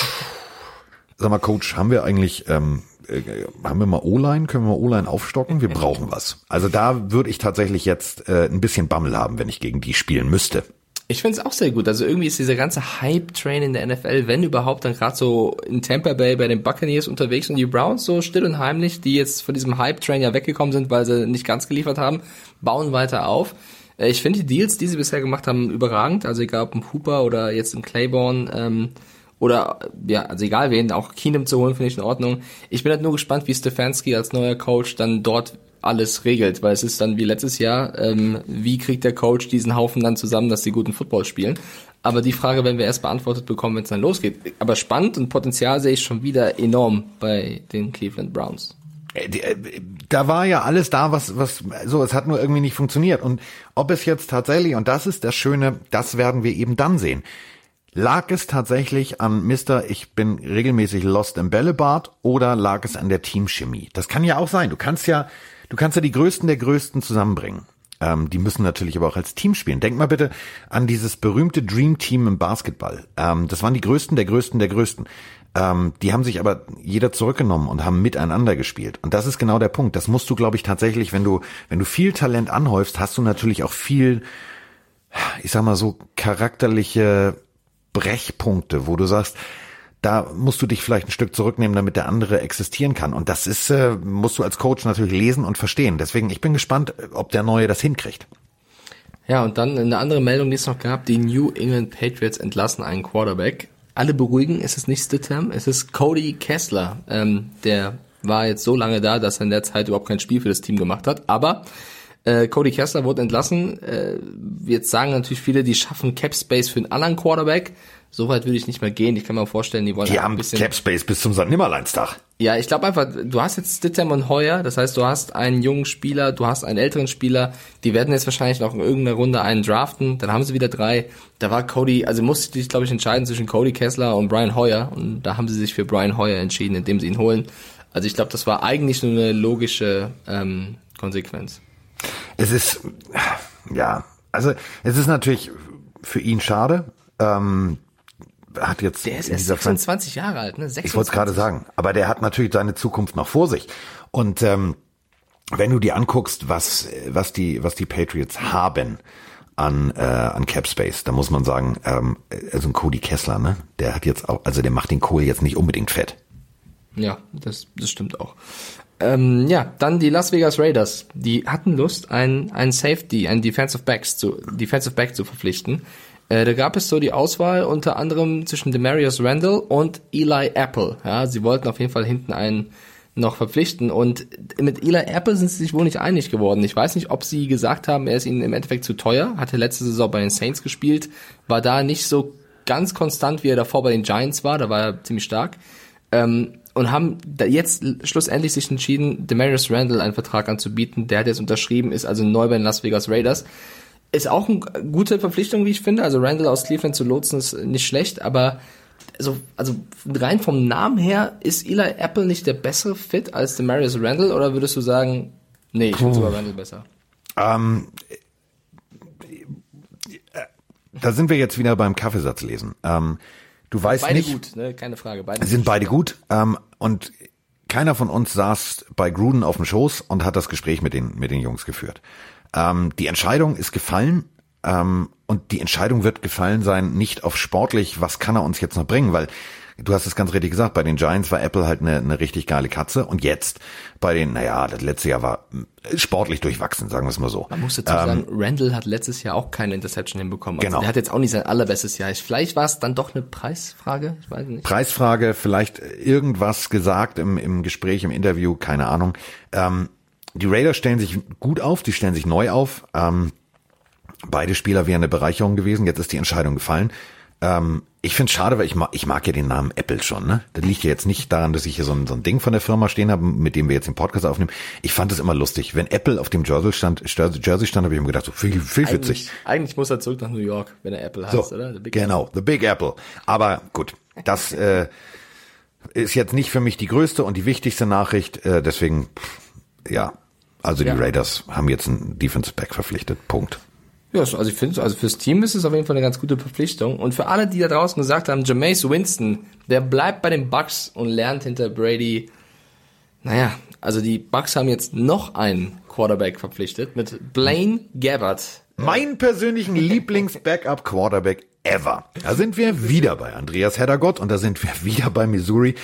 Sag mal, Coach, haben wir eigentlich, ähm, äh, haben wir mal O-Line? Können wir mal O-Line aufstocken? Wir brauchen was. Also da würde ich tatsächlich jetzt äh, ein bisschen Bammel haben, wenn ich gegen die spielen müsste. Ich finde es auch sehr gut. Also irgendwie ist dieser ganze Hype-Train in der NFL, wenn überhaupt, dann gerade so in Tampa Bay bei den Buccaneers unterwegs und die Browns so still und heimlich, die jetzt von diesem Hype-Train ja weggekommen sind, weil sie nicht ganz geliefert haben, bauen weiter auf. Äh, ich finde die Deals, die sie bisher gemacht haben, überragend. Also egal ob im Hooper oder jetzt im Claiborne, ähm, oder ja, also egal wen, auch Keenum zu holen, finde ich in Ordnung. Ich bin halt nur gespannt, wie Stefanski als neuer Coach dann dort alles regelt, weil es ist dann wie letztes Jahr, ähm, wie kriegt der Coach diesen Haufen dann zusammen, dass sie guten Football spielen. Aber die Frage werden wir erst beantwortet bekommen, wenn es dann losgeht. Aber spannend und Potenzial sehe ich schon wieder enorm bei den Cleveland Browns. Äh, äh, da war ja alles da, was, was, so, es hat nur irgendwie nicht funktioniert. Und ob es jetzt tatsächlich, und das ist das Schöne, das werden wir eben dann sehen. Lag es tatsächlich an Mr. Ich bin regelmäßig lost im Bällebad oder lag es an der Teamchemie? Das kann ja auch sein. Du kannst ja, du kannst ja die Größten der Größten zusammenbringen. Ähm, die müssen natürlich aber auch als Team spielen. Denk mal bitte an dieses berühmte Dream Team im Basketball. Ähm, das waren die Größten der Größten der Größten. Ähm, die haben sich aber jeder zurückgenommen und haben miteinander gespielt. Und das ist genau der Punkt. Das musst du, glaube ich, tatsächlich, wenn du, wenn du viel Talent anhäufst, hast du natürlich auch viel, ich sag mal so, charakterliche Brechpunkte, wo du sagst, da musst du dich vielleicht ein Stück zurücknehmen, damit der andere existieren kann. Und das ist, äh, musst du als Coach natürlich lesen und verstehen. Deswegen, ich bin gespannt, ob der Neue das hinkriegt. Ja, und dann eine andere Meldung, die es noch gab, die New England Patriots entlassen einen Quarterback. Alle beruhigen, es ist nicht Stidham, es ist Cody Kessler. Ähm, der war jetzt so lange da, dass er in der Zeit überhaupt kein Spiel für das Team gemacht hat. Aber äh, Cody Kessler wurde entlassen. Äh, jetzt sagen natürlich viele, die schaffen Cap Space für einen anderen Quarterback. So weit würde ich nicht mehr gehen. Ich kann mir vorstellen, die wollen die haben ein bisschen Cap Space bis zum St. Nimmerleinstag. Ja, ich glaube einfach, du hast jetzt Stidham und Heuer, das heißt, du hast einen jungen Spieler, du hast einen älteren Spieler, die werden jetzt wahrscheinlich noch in irgendeiner Runde einen draften, dann haben sie wieder drei. Da war Cody, also musste sich, glaube ich, entscheiden zwischen Cody Kessler und Brian Heuer und da haben sie sich für Brian Heuer entschieden, indem sie ihn holen. Also ich glaube, das war eigentlich nur eine logische ähm, Konsequenz. Es ist, ja, also es ist natürlich für ihn schade. Ähm, hat jetzt der ist erst 26 Jahre alt, ne? 26. Ich wollte es gerade sagen, aber der hat natürlich seine Zukunft noch vor sich. Und ähm, wenn du dir anguckst, was was die was die Patriots haben an äh, an Cap Space, da muss man sagen, ähm, also ein Cody Kessler, ne, der hat jetzt auch, also der macht den Kohl jetzt nicht unbedingt fett. Ja, das, das stimmt auch. Ähm, ja, dann die Las Vegas Raiders. Die hatten Lust, einen, einen Safety, einen Defensive Backs zu, Defensive Back zu verpflichten. Äh, da gab es so die Auswahl unter anderem zwischen Demarius Randall und Eli Apple. Ja, sie wollten auf jeden Fall hinten einen noch verpflichten und mit Eli Apple sind sie sich wohl nicht einig geworden. Ich weiß nicht, ob sie gesagt haben, er ist ihnen im Endeffekt zu teuer, hatte letzte Saison bei den Saints gespielt, war da nicht so ganz konstant, wie er davor bei den Giants war, da war er ziemlich stark. Ähm, und haben da jetzt schlussendlich sich entschieden, Demarius Randall einen Vertrag anzubieten. Der hat jetzt unterschrieben, ist also neu bei den Las Vegas Raiders. Ist auch eine gute Verpflichtung, wie ich finde. Also Randall aus Cleveland zu lotsen ist nicht schlecht, aber also, also rein vom Namen her ist Eli Apple nicht der bessere Fit als Demarius Randall oder würdest du sagen, nee, ich finde sogar Randall besser? Ähm, da sind wir jetzt wieder beim Kaffeesatz lesen. Ähm, Du weißt beide nicht. Beide gut, ne? keine Frage. Beide sind beide gut. Ähm, und keiner von uns saß bei Gruden auf dem Schoß und hat das Gespräch mit den, mit den Jungs geführt. Ähm, die Entscheidung ist gefallen. Ähm, und die Entscheidung wird gefallen sein, nicht auf sportlich, was kann er uns jetzt noch bringen, weil du hast es ganz richtig gesagt, bei den Giants war Apple halt eine, eine richtig geile Katze und jetzt bei den, naja, das letzte Jahr war äh, sportlich durchwachsen, sagen wir es mal so. Man muss dazu sagen, ähm, Randall hat letztes Jahr auch keine Interception hinbekommen. Also genau. Der hat jetzt auch nicht sein allerbestes Jahr. Vielleicht war es dann doch eine Preisfrage, ich weiß nicht. Preisfrage, vielleicht irgendwas gesagt im, im Gespräch, im Interview, keine Ahnung. Ähm, die Raiders stellen sich gut auf, die stellen sich neu auf. Ähm, beide Spieler wären eine Bereicherung gewesen, jetzt ist die Entscheidung gefallen. Ähm, ich finde es schade, weil ich mag, ich mag ja den Namen Apple schon. Ne? Das liegt ja jetzt nicht daran, dass ich hier so ein, so ein Ding von der Firma stehen habe, mit dem wir jetzt den Podcast aufnehmen. Ich fand es immer lustig. Wenn Apple auf dem Jersey stand, Jersey stand, habe ich mir gedacht, so viel, viel eigentlich, witzig. Eigentlich muss er zurück nach New York, wenn er Apple heißt, so, oder? The Big genau, Apple. The Big Apple. Aber gut, das äh, ist jetzt nicht für mich die größte und die wichtigste Nachricht. Äh, deswegen, ja, also die ja. Raiders haben jetzt einen Defensive Back verpflichtet. Punkt. Ja, also ich finde, also fürs Team ist es auf jeden Fall eine ganz gute Verpflichtung. Und für alle, die da draußen gesagt haben, Jameis Winston, der bleibt bei den Bucks und lernt hinter Brady. Naja, also die Bucks haben jetzt noch einen Quarterback verpflichtet mit Blaine Gabbard. Mein persönlichen Lieblings-Backup-Quarterback ever. Da sind wir wieder bei Andreas Heddergott und da sind wir wieder bei Missouri.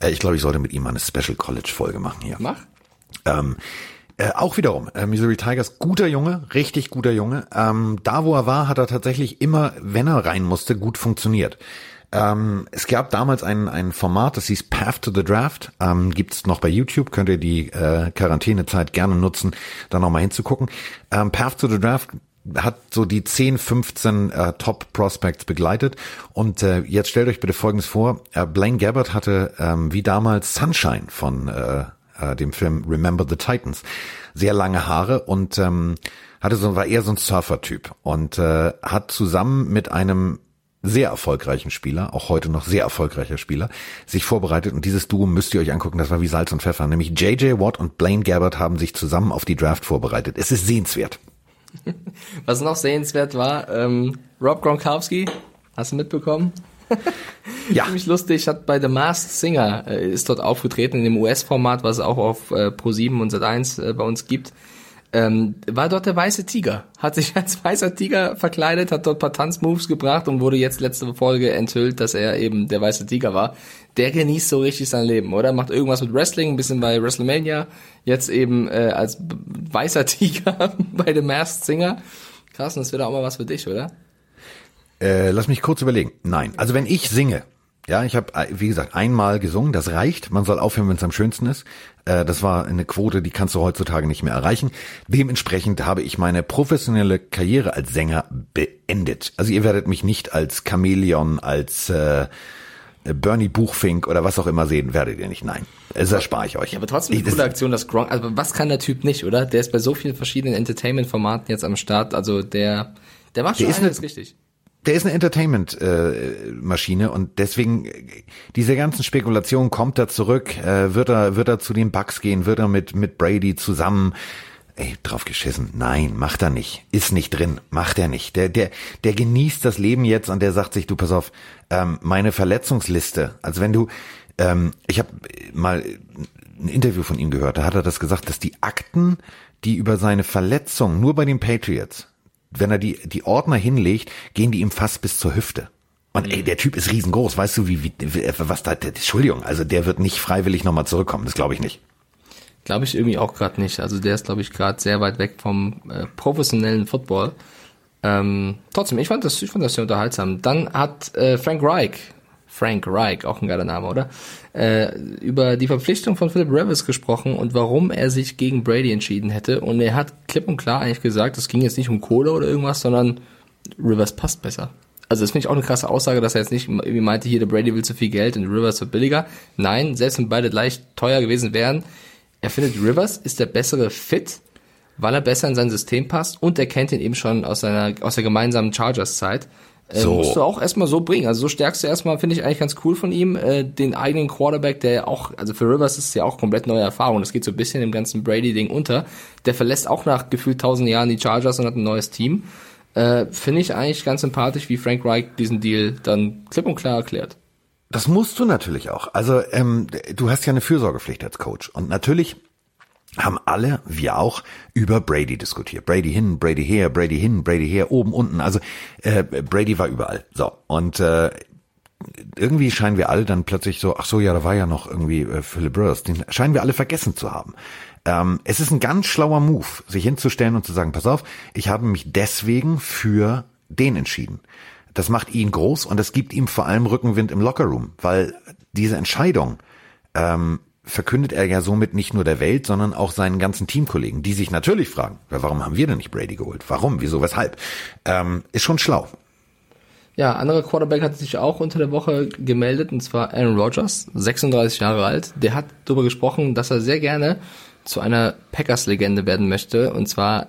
Äh, ich glaube, ich sollte mit ihm mal eine Special College Folge machen hier. Mach. Ähm, äh, auch wiederum, äh, Missouri Tigers, guter Junge, richtig guter Junge. Ähm, da, wo er war, hat er tatsächlich immer, wenn er rein musste, gut funktioniert. Ähm, es gab damals ein, ein Format, das hieß Path to the Draft, ähm, gibt's noch bei YouTube, könnt ihr die äh, Quarantänezeit gerne nutzen, da nochmal hinzugucken. Ähm, Path to the Draft hat so die 10, 15 äh, Top Prospects begleitet. Und äh, jetzt stellt euch bitte Folgendes vor. Äh, Blaine Gabbard hatte ähm, wie damals Sunshine von äh, äh, dem Film Remember the Titans. Sehr lange Haare und ähm, hatte so war eher so ein Surfer-Typ und äh, hat zusammen mit einem sehr erfolgreichen Spieler, auch heute noch sehr erfolgreicher Spieler, sich vorbereitet und dieses Duo müsst ihr euch angucken, das war wie Salz und Pfeffer, nämlich JJ Watt und Blaine Gabbard haben sich zusammen auf die Draft vorbereitet. Es ist sehenswert. Was noch sehenswert war, ähm, Rob Gronkowski, hast du mitbekommen? ja. Ziemlich lustig, hat bei The Masked Singer, äh, ist dort aufgetreten in dem US-Format, was es auch auf äh, Pro7 und Sat1 äh, bei uns gibt. ähm, war dort der weiße Tiger. Hat sich als weißer Tiger verkleidet, hat dort paar Tanzmoves gebracht und wurde jetzt letzte Folge enthüllt, dass er eben der weiße Tiger war. Der genießt so richtig sein Leben, oder? Macht irgendwas mit Wrestling, ein bisschen bei WrestleMania, jetzt eben äh, als weißer Tiger bei The Masked Singer. Krass, und das wäre auch mal was für dich, oder? Äh, lass mich kurz überlegen. Nein, also wenn ich singe, ja, ich habe, wie gesagt, einmal gesungen, das reicht. Man soll aufhören, wenn es am schönsten ist. Äh, das war eine Quote, die kannst du heutzutage nicht mehr erreichen. Dementsprechend habe ich meine professionelle Karriere als Sänger beendet. Also ihr werdet mich nicht als Chamäleon, als äh, Bernie Buchfink oder was auch immer sehen, werdet ihr nicht. Nein, das erspare ich euch. Ja, aber trotzdem eine coole Aktion, dass Gronk, also was kann der Typ nicht, oder? Der ist bei so vielen verschiedenen Entertainment-Formaten jetzt am Start, also der, der macht schon Der alles eine- richtig. Der ist eine Entertainment-Maschine und deswegen äh, diese ganzen Spekulationen kommt er zurück, äh, wird er wird er zu den Bucks gehen, wird er mit mit Brady zusammen Ey, drauf geschissen. Nein, macht er nicht. Ist nicht drin. Macht er nicht. Der, der, der genießt das Leben jetzt und der sagt sich, du pass auf, ähm, meine Verletzungsliste. Also wenn du, ähm, ich habe mal ein Interview von ihm gehört, da hat er das gesagt, dass die Akten, die über seine Verletzung nur bei den Patriots, wenn er die, die Ordner hinlegt, gehen die ihm fast bis zur Hüfte. Und ey, der Typ ist riesengroß, weißt du, wie, wie wie- was da, der, Entschuldigung, also der wird nicht freiwillig nochmal zurückkommen, das glaube ich nicht. Glaube ich irgendwie auch gerade nicht. Also der ist, glaube ich, gerade sehr weit weg vom äh, professionellen Football. Ähm, trotzdem, ich fand das, ich fand das sehr unterhaltsam. Dann hat äh, Frank Reich, Frank Reich, auch ein geiler Name, oder? Äh, über die Verpflichtung von Philip Rivers gesprochen und warum er sich gegen Brady entschieden hätte. Und er hat klipp und klar eigentlich gesagt, es ging jetzt nicht um Kohle oder irgendwas, sondern Rivers passt besser. Also das finde ich auch eine krasse Aussage, dass er jetzt nicht irgendwie meinte, hier der Brady will zu viel Geld und Rivers wird billiger. Nein, selbst wenn beide gleich teuer gewesen wären, er findet Rivers ist der bessere Fit, weil er besser in sein System passt und er kennt ihn eben schon aus seiner aus der gemeinsamen Chargers-Zeit. Äh, So. Musst du auch erstmal so bringen. Also so stärkst du erstmal, finde ich eigentlich ganz cool von ihm, äh, den eigenen Quarterback, der ja auch, also für Rivers ist es ja auch komplett neue Erfahrung. Das geht so ein bisschen im ganzen Brady-Ding unter. Der verlässt auch nach gefühlt tausend Jahren die Chargers und hat ein neues Team. Äh, finde ich eigentlich ganz sympathisch, wie Frank Reich diesen Deal dann klipp und klar erklärt. Das musst du natürlich auch. Also ähm, du hast ja eine Fürsorgepflicht als Coach. Und natürlich haben alle, wir auch, über Brady diskutiert. Brady hin, Brady her, Brady hin, Brady her, oben, unten. Also äh, Brady war überall. So. Und äh, irgendwie scheinen wir alle dann plötzlich so, ach so, ja, da war ja noch irgendwie äh, Philip Rivers. Den scheinen wir alle vergessen zu haben. Ähm, es ist ein ganz schlauer Move, sich hinzustellen und zu sagen, pass auf, ich habe mich deswegen für den entschieden. Das macht ihn groß und das gibt ihm vor allem Rückenwind im Lockerroom, weil diese Entscheidung ähm, verkündet er ja somit nicht nur der Welt, sondern auch seinen ganzen Teamkollegen, die sich natürlich fragen, warum haben wir denn nicht Brady geholt? Warum? Wieso? Weshalb? Ähm, ist schon schlau. Ja, anderer Quarterback hat sich auch unter der Woche gemeldet, und zwar Aaron Rodgers, 36 Jahre alt. Der hat darüber gesprochen, dass er sehr gerne zu einer Packers-Legende werden möchte. Und zwar,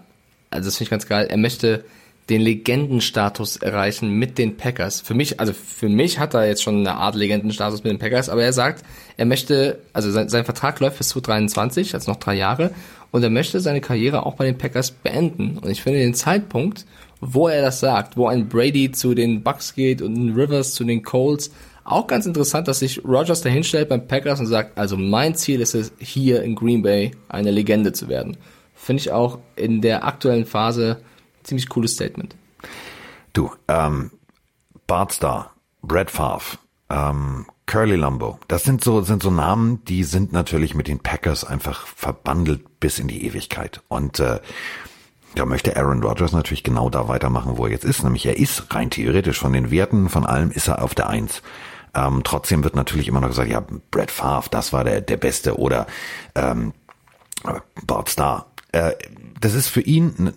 also das finde ich ganz geil, er möchte den Legendenstatus erreichen mit den Packers. Für mich, also für mich hat er jetzt schon eine Art Legendenstatus mit den Packers, aber er sagt, er möchte, also sein, sein Vertrag läuft bis 2023, also noch drei Jahre, und er möchte seine Karriere auch bei den Packers beenden. Und ich finde den Zeitpunkt, wo er das sagt, wo ein Brady zu den Bucks geht und ein Rivers zu den Colts, auch ganz interessant, dass sich Rogers dahinstellt beim Packers und sagt, also mein Ziel ist es, hier in Green Bay eine Legende zu werden. Finde ich auch in der aktuellen Phase ziemlich cooles Statement. Du, ähm, Bart Starr, Brett Favre, ähm, Curly Lumbo, das sind so, sind so Namen, die sind natürlich mit den Packers einfach verbandelt bis in die Ewigkeit. Und äh, da möchte Aaron Rodgers natürlich genau da weitermachen, wo er jetzt ist. Nämlich er ist rein theoretisch von den Werten, von allem ist er auf der Eins. Ähm, trotzdem wird natürlich immer noch gesagt, ja, Brett Favre, das war der, der Beste oder ähm, Bart Starr. Äh, das ist für ihn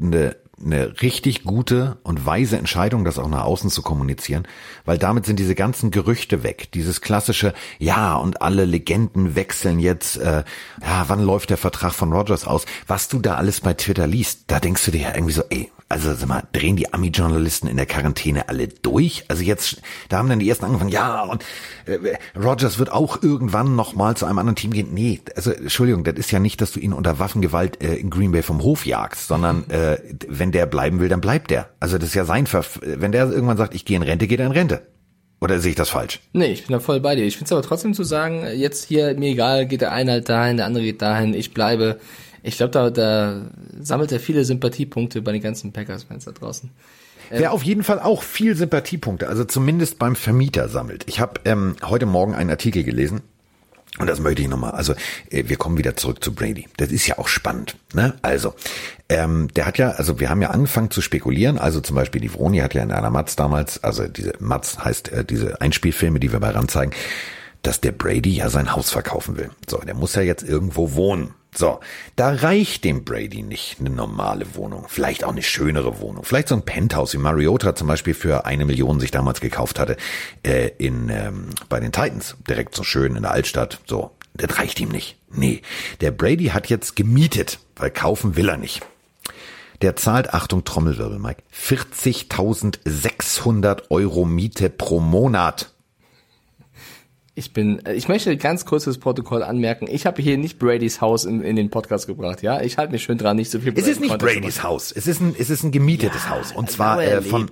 eine eine richtig gute und weise Entscheidung, das auch nach außen zu kommunizieren, weil damit sind diese ganzen Gerüchte weg. Dieses klassische, ja, und alle Legenden wechseln jetzt, äh, ja, wann läuft der Vertrag von Rogers aus? Was du da alles bei Twitter liest, da denkst du dir ja irgendwie so, ey, also sag mal, drehen die Ami-Journalisten in der Quarantäne alle durch? Also jetzt, da haben dann die ersten angefangen, ja, und äh, Rogers wird auch irgendwann nochmal zu einem anderen Team gehen. Nee, also Entschuldigung, das ist ja nicht, dass du ihn unter Waffengewalt äh, in Green Bay vom Hof jagst, sondern äh, wenn der bleiben will, dann bleibt der. Also das ist ja sein Verf wenn der irgendwann sagt, ich gehe in Rente, geht er in Rente. Oder sehe ich das falsch? Nee, ich bin da voll bei dir. Ich finde es aber trotzdem zu sagen, jetzt hier, mir egal, geht der eine halt dahin, der andere geht dahin, ich bleibe. Ich glaube, da, da sammelt er viele Sympathiepunkte bei den ganzen Packers-Fans da draußen. Wer auf jeden Fall auch viel Sympathiepunkte, also zumindest beim Vermieter sammelt. Ich habe ähm, heute Morgen einen Artikel gelesen. Und das möchte ich nochmal. Also, äh, wir kommen wieder zurück zu Brady. Das ist ja auch spannend. Ne? Also, ähm, der hat ja, also wir haben ja angefangen zu spekulieren. Also zum Beispiel die Vroni hat ja in einer Matz damals, also diese Matz heißt äh, diese Einspielfilme, die wir bei RAN zeigen, dass der Brady ja sein Haus verkaufen will. So, der muss ja jetzt irgendwo wohnen. So, da reicht dem Brady nicht eine normale Wohnung, vielleicht auch eine schönere Wohnung, vielleicht so ein Penthouse wie Mariota zum Beispiel für eine Million sich damals gekauft hatte äh, in ähm, bei den Titans, direkt so schön in der Altstadt. So, das reicht ihm nicht. Nee, der Brady hat jetzt gemietet, weil kaufen will er nicht. Der zahlt, Achtung, Trommelwirbel, Mike, 40.600 Euro Miete pro Monat. Ich bin, ich möchte ganz kurzes Protokoll anmerken. Ich habe hier nicht Bradys Haus in, in den Podcast gebracht, ja. Ich halte mich schön dran, nicht so viel. Es ist nicht Bradys Haus. Es ist ein, es ist ein gemietetes ja, Haus und zwar äh, von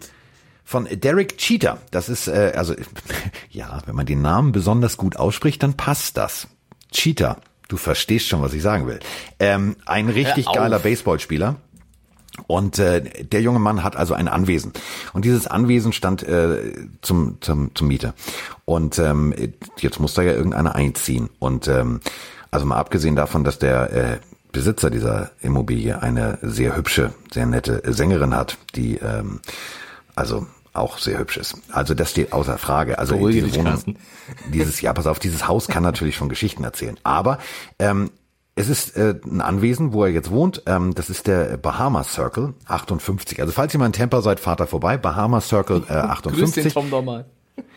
von Derek Cheater. Das ist äh, also ja, wenn man den Namen besonders gut ausspricht, dann passt das. Cheater. Du verstehst schon, was ich sagen will. Ähm, ein richtig geiler Baseballspieler. Und äh, der junge Mann hat also ein Anwesen. Und dieses Anwesen stand äh, zum, zum, zum Miete. Und ähm, jetzt muss da ja irgendeiner einziehen. Und ähm, also mal abgesehen davon, dass der äh, Besitzer dieser Immobilie eine sehr hübsche, sehr nette Sängerin hat, die ähm, also auch sehr hübsch ist. Also das steht außer Frage. Also diese Wohnung, dieses, ja, pass auf, dieses Haus kann natürlich schon Geschichten erzählen. Aber ähm, es ist äh, ein Anwesen, wo er jetzt wohnt. Ähm, das ist der Bahama Circle 58. Also falls ihr mal in Tampa seid, fahrt da vorbei. Bahama Circle äh, 58. Grüß den Tom doch mal.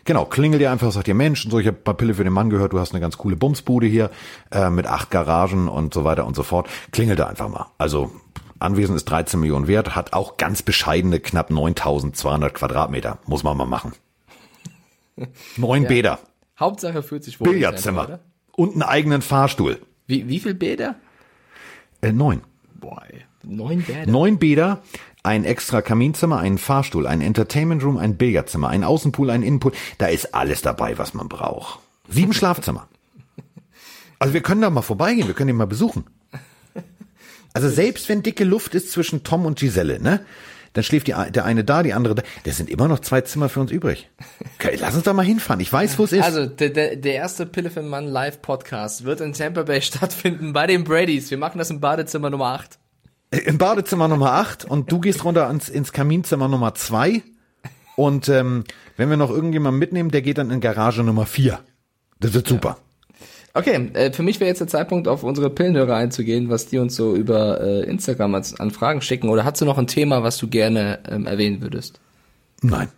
Genau, klingel dir einfach, sagt ihr Mensch, so ich habe paar Pille für den Mann gehört, du hast eine ganz coole Bumsbude hier äh, mit acht Garagen und so weiter und so fort. Klingel da einfach mal. Also Anwesen ist 13 Millionen wert, hat auch ganz bescheidene knapp 9200 Quadratmeter. Muss man mal machen. Neun ja. Bäder. Hauptsache fühlt sich wohl. Billardzimmer. Und einen eigenen Fahrstuhl. Wie, wie viel Bäder? Äh, neun. Boah, neun Bäder. Neun Bäder, ein extra Kaminzimmer, ein Fahrstuhl, ein Entertainment Room, ein Billardzimmer, ein Außenpool, ein Innenpool. Da ist alles dabei, was man braucht. Sieben Schlafzimmer. Also wir können da mal vorbeigehen, wir können ihn mal besuchen. Also selbst wenn dicke Luft ist zwischen Tom und Giselle, ne? Dann schläft die, der eine da, die andere da. Das sind immer noch zwei Zimmer für uns übrig. Okay, lass uns da mal hinfahren. Ich weiß, wo es ist. Also, der, der, der erste Pille für Mann Live-Podcast wird in Tampa Bay stattfinden bei den Bradys. Wir machen das im Badezimmer Nummer 8. Im Badezimmer Nummer 8 und du gehst runter ins, ins Kaminzimmer Nummer 2. Und ähm, wenn wir noch irgendjemanden mitnehmen, der geht dann in Garage Nummer 4. Das wird super. Ja. Okay, äh, für mich wäre jetzt der Zeitpunkt, auf unsere Pillenhörer einzugehen, was die uns so über äh, Instagram als, an Fragen schicken. Oder hast du noch ein Thema, was du gerne ähm, erwähnen würdest? Nein.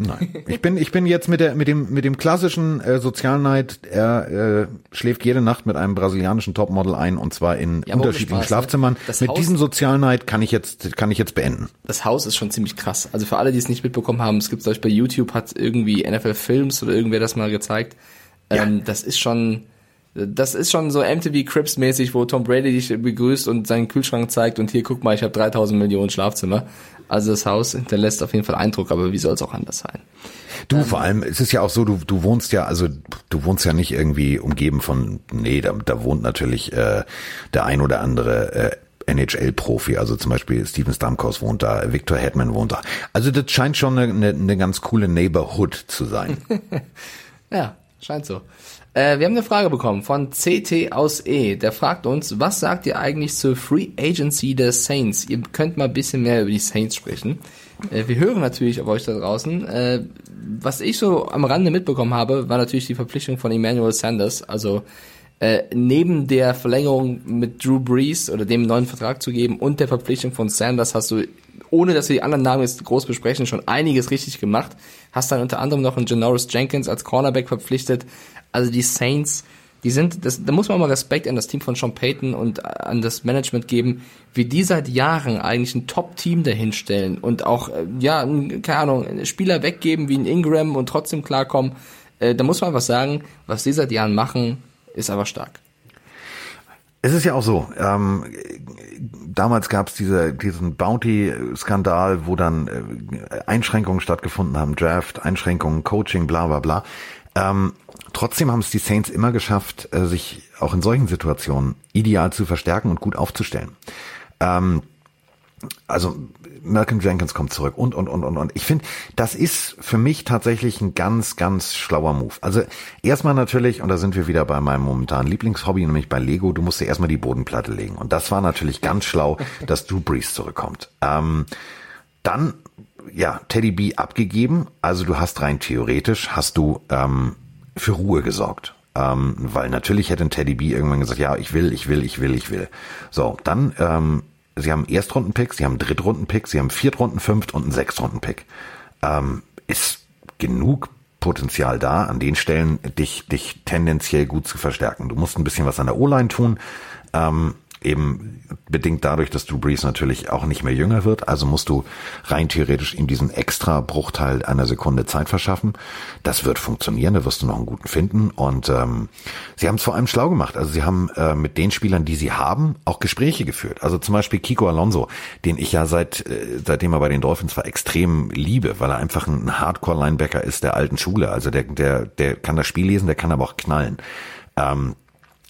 Nein. Ich bin, ich bin jetzt mit der, mit dem, mit dem klassischen äh, Sozialneid, er äh, schläft jede Nacht mit einem brasilianischen Topmodel ein und zwar in ja, unterschiedlichen Spaß, ne? Schlafzimmern. Mit Haus, diesem Sozialneid kann ich jetzt, kann ich jetzt beenden. Das Haus ist schon ziemlich krass. Also für alle, die es nicht mitbekommen haben, es gibt euch bei YouTube, hat irgendwie NFL Films oder irgendwer das mal gezeigt. Ähm, ja. Das ist schon, das ist schon so MTV Crips mäßig, wo Tom Brady dich begrüßt und seinen Kühlschrank zeigt und hier guck mal, ich habe 3000 Millionen Schlafzimmer. Also das Haus hinterlässt auf jeden Fall Eindruck, aber wie soll es auch anders sein? Du, ähm, vor allem, es ist ja auch so, du, du wohnst ja, also du wohnst ja nicht irgendwie umgeben von, nee, da, da wohnt natürlich äh, der ein oder andere äh, NHL-Profi, also zum Beispiel Steven Stamkos wohnt da, Victor Hedman wohnt da. Also das scheint schon eine, eine, eine ganz coole Neighborhood zu sein. ja, scheint so. Äh, wir haben eine Frage bekommen von CT aus E. Der fragt uns, was sagt ihr eigentlich zur Free Agency der Saints? Ihr könnt mal ein bisschen mehr über die Saints sprechen. Äh, wir hören natürlich auf euch da draußen. Äh, was ich so am Rande mitbekommen habe, war natürlich die Verpflichtung von Emmanuel Sanders. Also äh, neben der Verlängerung mit Drew Brees oder dem neuen Vertrag zu geben und der Verpflichtung von Sanders hast du, ohne dass wir die anderen Namen jetzt groß besprechen, schon einiges richtig gemacht. Hast dann unter anderem noch einen Janoris Jenkins als Cornerback verpflichtet. Also die Saints, die sind, das, da muss man mal Respekt an das Team von Sean Payton und an das Management geben, wie die seit Jahren eigentlich ein Top-Team dahinstellen und auch, äh, ja, keine Ahnung, Spieler weggeben wie ein Ingram und trotzdem klarkommen. Äh, da muss man was sagen, was die seit Jahren machen, ist aber stark. Es ist ja auch so, ähm, damals gab es diese, diesen Bounty-Skandal, wo dann äh, Einschränkungen stattgefunden haben, Draft, Einschränkungen, Coaching, bla bla bla. Ähm, trotzdem haben es die Saints immer geschafft, äh, sich auch in solchen Situationen ideal zu verstärken und gut aufzustellen. Ähm, also Malcolm Jenkins kommt zurück und und und und und. Ich finde, das ist für mich tatsächlich ein ganz ganz schlauer Move. Also erstmal natürlich und da sind wir wieder bei meinem momentanen Lieblingshobby, nämlich bei Lego. Du musst dir erstmal die Bodenplatte legen und das war natürlich ganz schlau, dass Drew Brees zurückkommt. Ähm, dann ja Teddy B abgegeben. Also du hast rein theoretisch hast du ähm, für Ruhe gesorgt. Ähm, weil natürlich hätte ein Teddy B irgendwann gesagt, ja, ich will, ich will, ich will, ich will. So, dann ähm, Sie haben Erstrunden-Pick, Sie haben Drittrunden-Pick, Sie haben Viertrunden, Fünft- und einen Sechstrunden-Pick. Ähm, ist genug Potenzial da, an den Stellen dich, dich tendenziell gut zu verstärken. Du musst ein bisschen was an der O-Line tun. Ähm, eben bedingt dadurch, dass Drew Brees natürlich auch nicht mehr jünger wird. Also musst du rein theoretisch ihm diesen extra Bruchteil einer Sekunde Zeit verschaffen. Das wird funktionieren, da wirst du noch einen guten finden. Und ähm, sie haben es vor allem schlau gemacht. Also sie haben äh, mit den Spielern, die sie haben, auch Gespräche geführt. Also zum Beispiel Kiko Alonso, den ich ja seit äh, seitdem er bei den Dolphins war extrem liebe, weil er einfach ein Hardcore-Linebacker ist der alten Schule. Also der, der, der kann das Spiel lesen, der kann aber auch knallen. Ähm,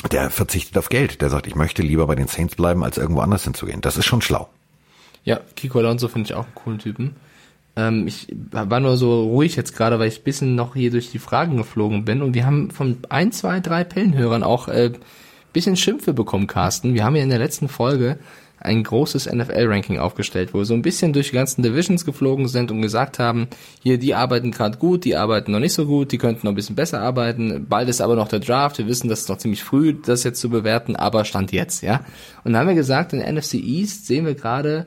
der verzichtet auf Geld. Der sagt, ich möchte lieber bei den Saints bleiben, als irgendwo anders hinzugehen. Das ist schon schlau. Ja, Kiko Alonso finde ich auch einen coolen Typen. Ähm, ich war nur so ruhig jetzt gerade, weil ich bisschen noch hier durch die Fragen geflogen bin und wir haben von ein, zwei, drei Pellenhörern auch äh, bisschen Schimpfe bekommen, Carsten. Wir haben ja in der letzten Folge ein großes NFL-Ranking aufgestellt, wo wir so ein bisschen durch die ganzen Divisions geflogen sind und gesagt haben, hier, die arbeiten gerade gut, die arbeiten noch nicht so gut, die könnten noch ein bisschen besser arbeiten. Bald ist aber noch der Draft, wir wissen, das ist noch ziemlich früh, das jetzt zu bewerten, aber Stand jetzt, ja. Und dann haben wir gesagt, in NFC East sehen wir gerade,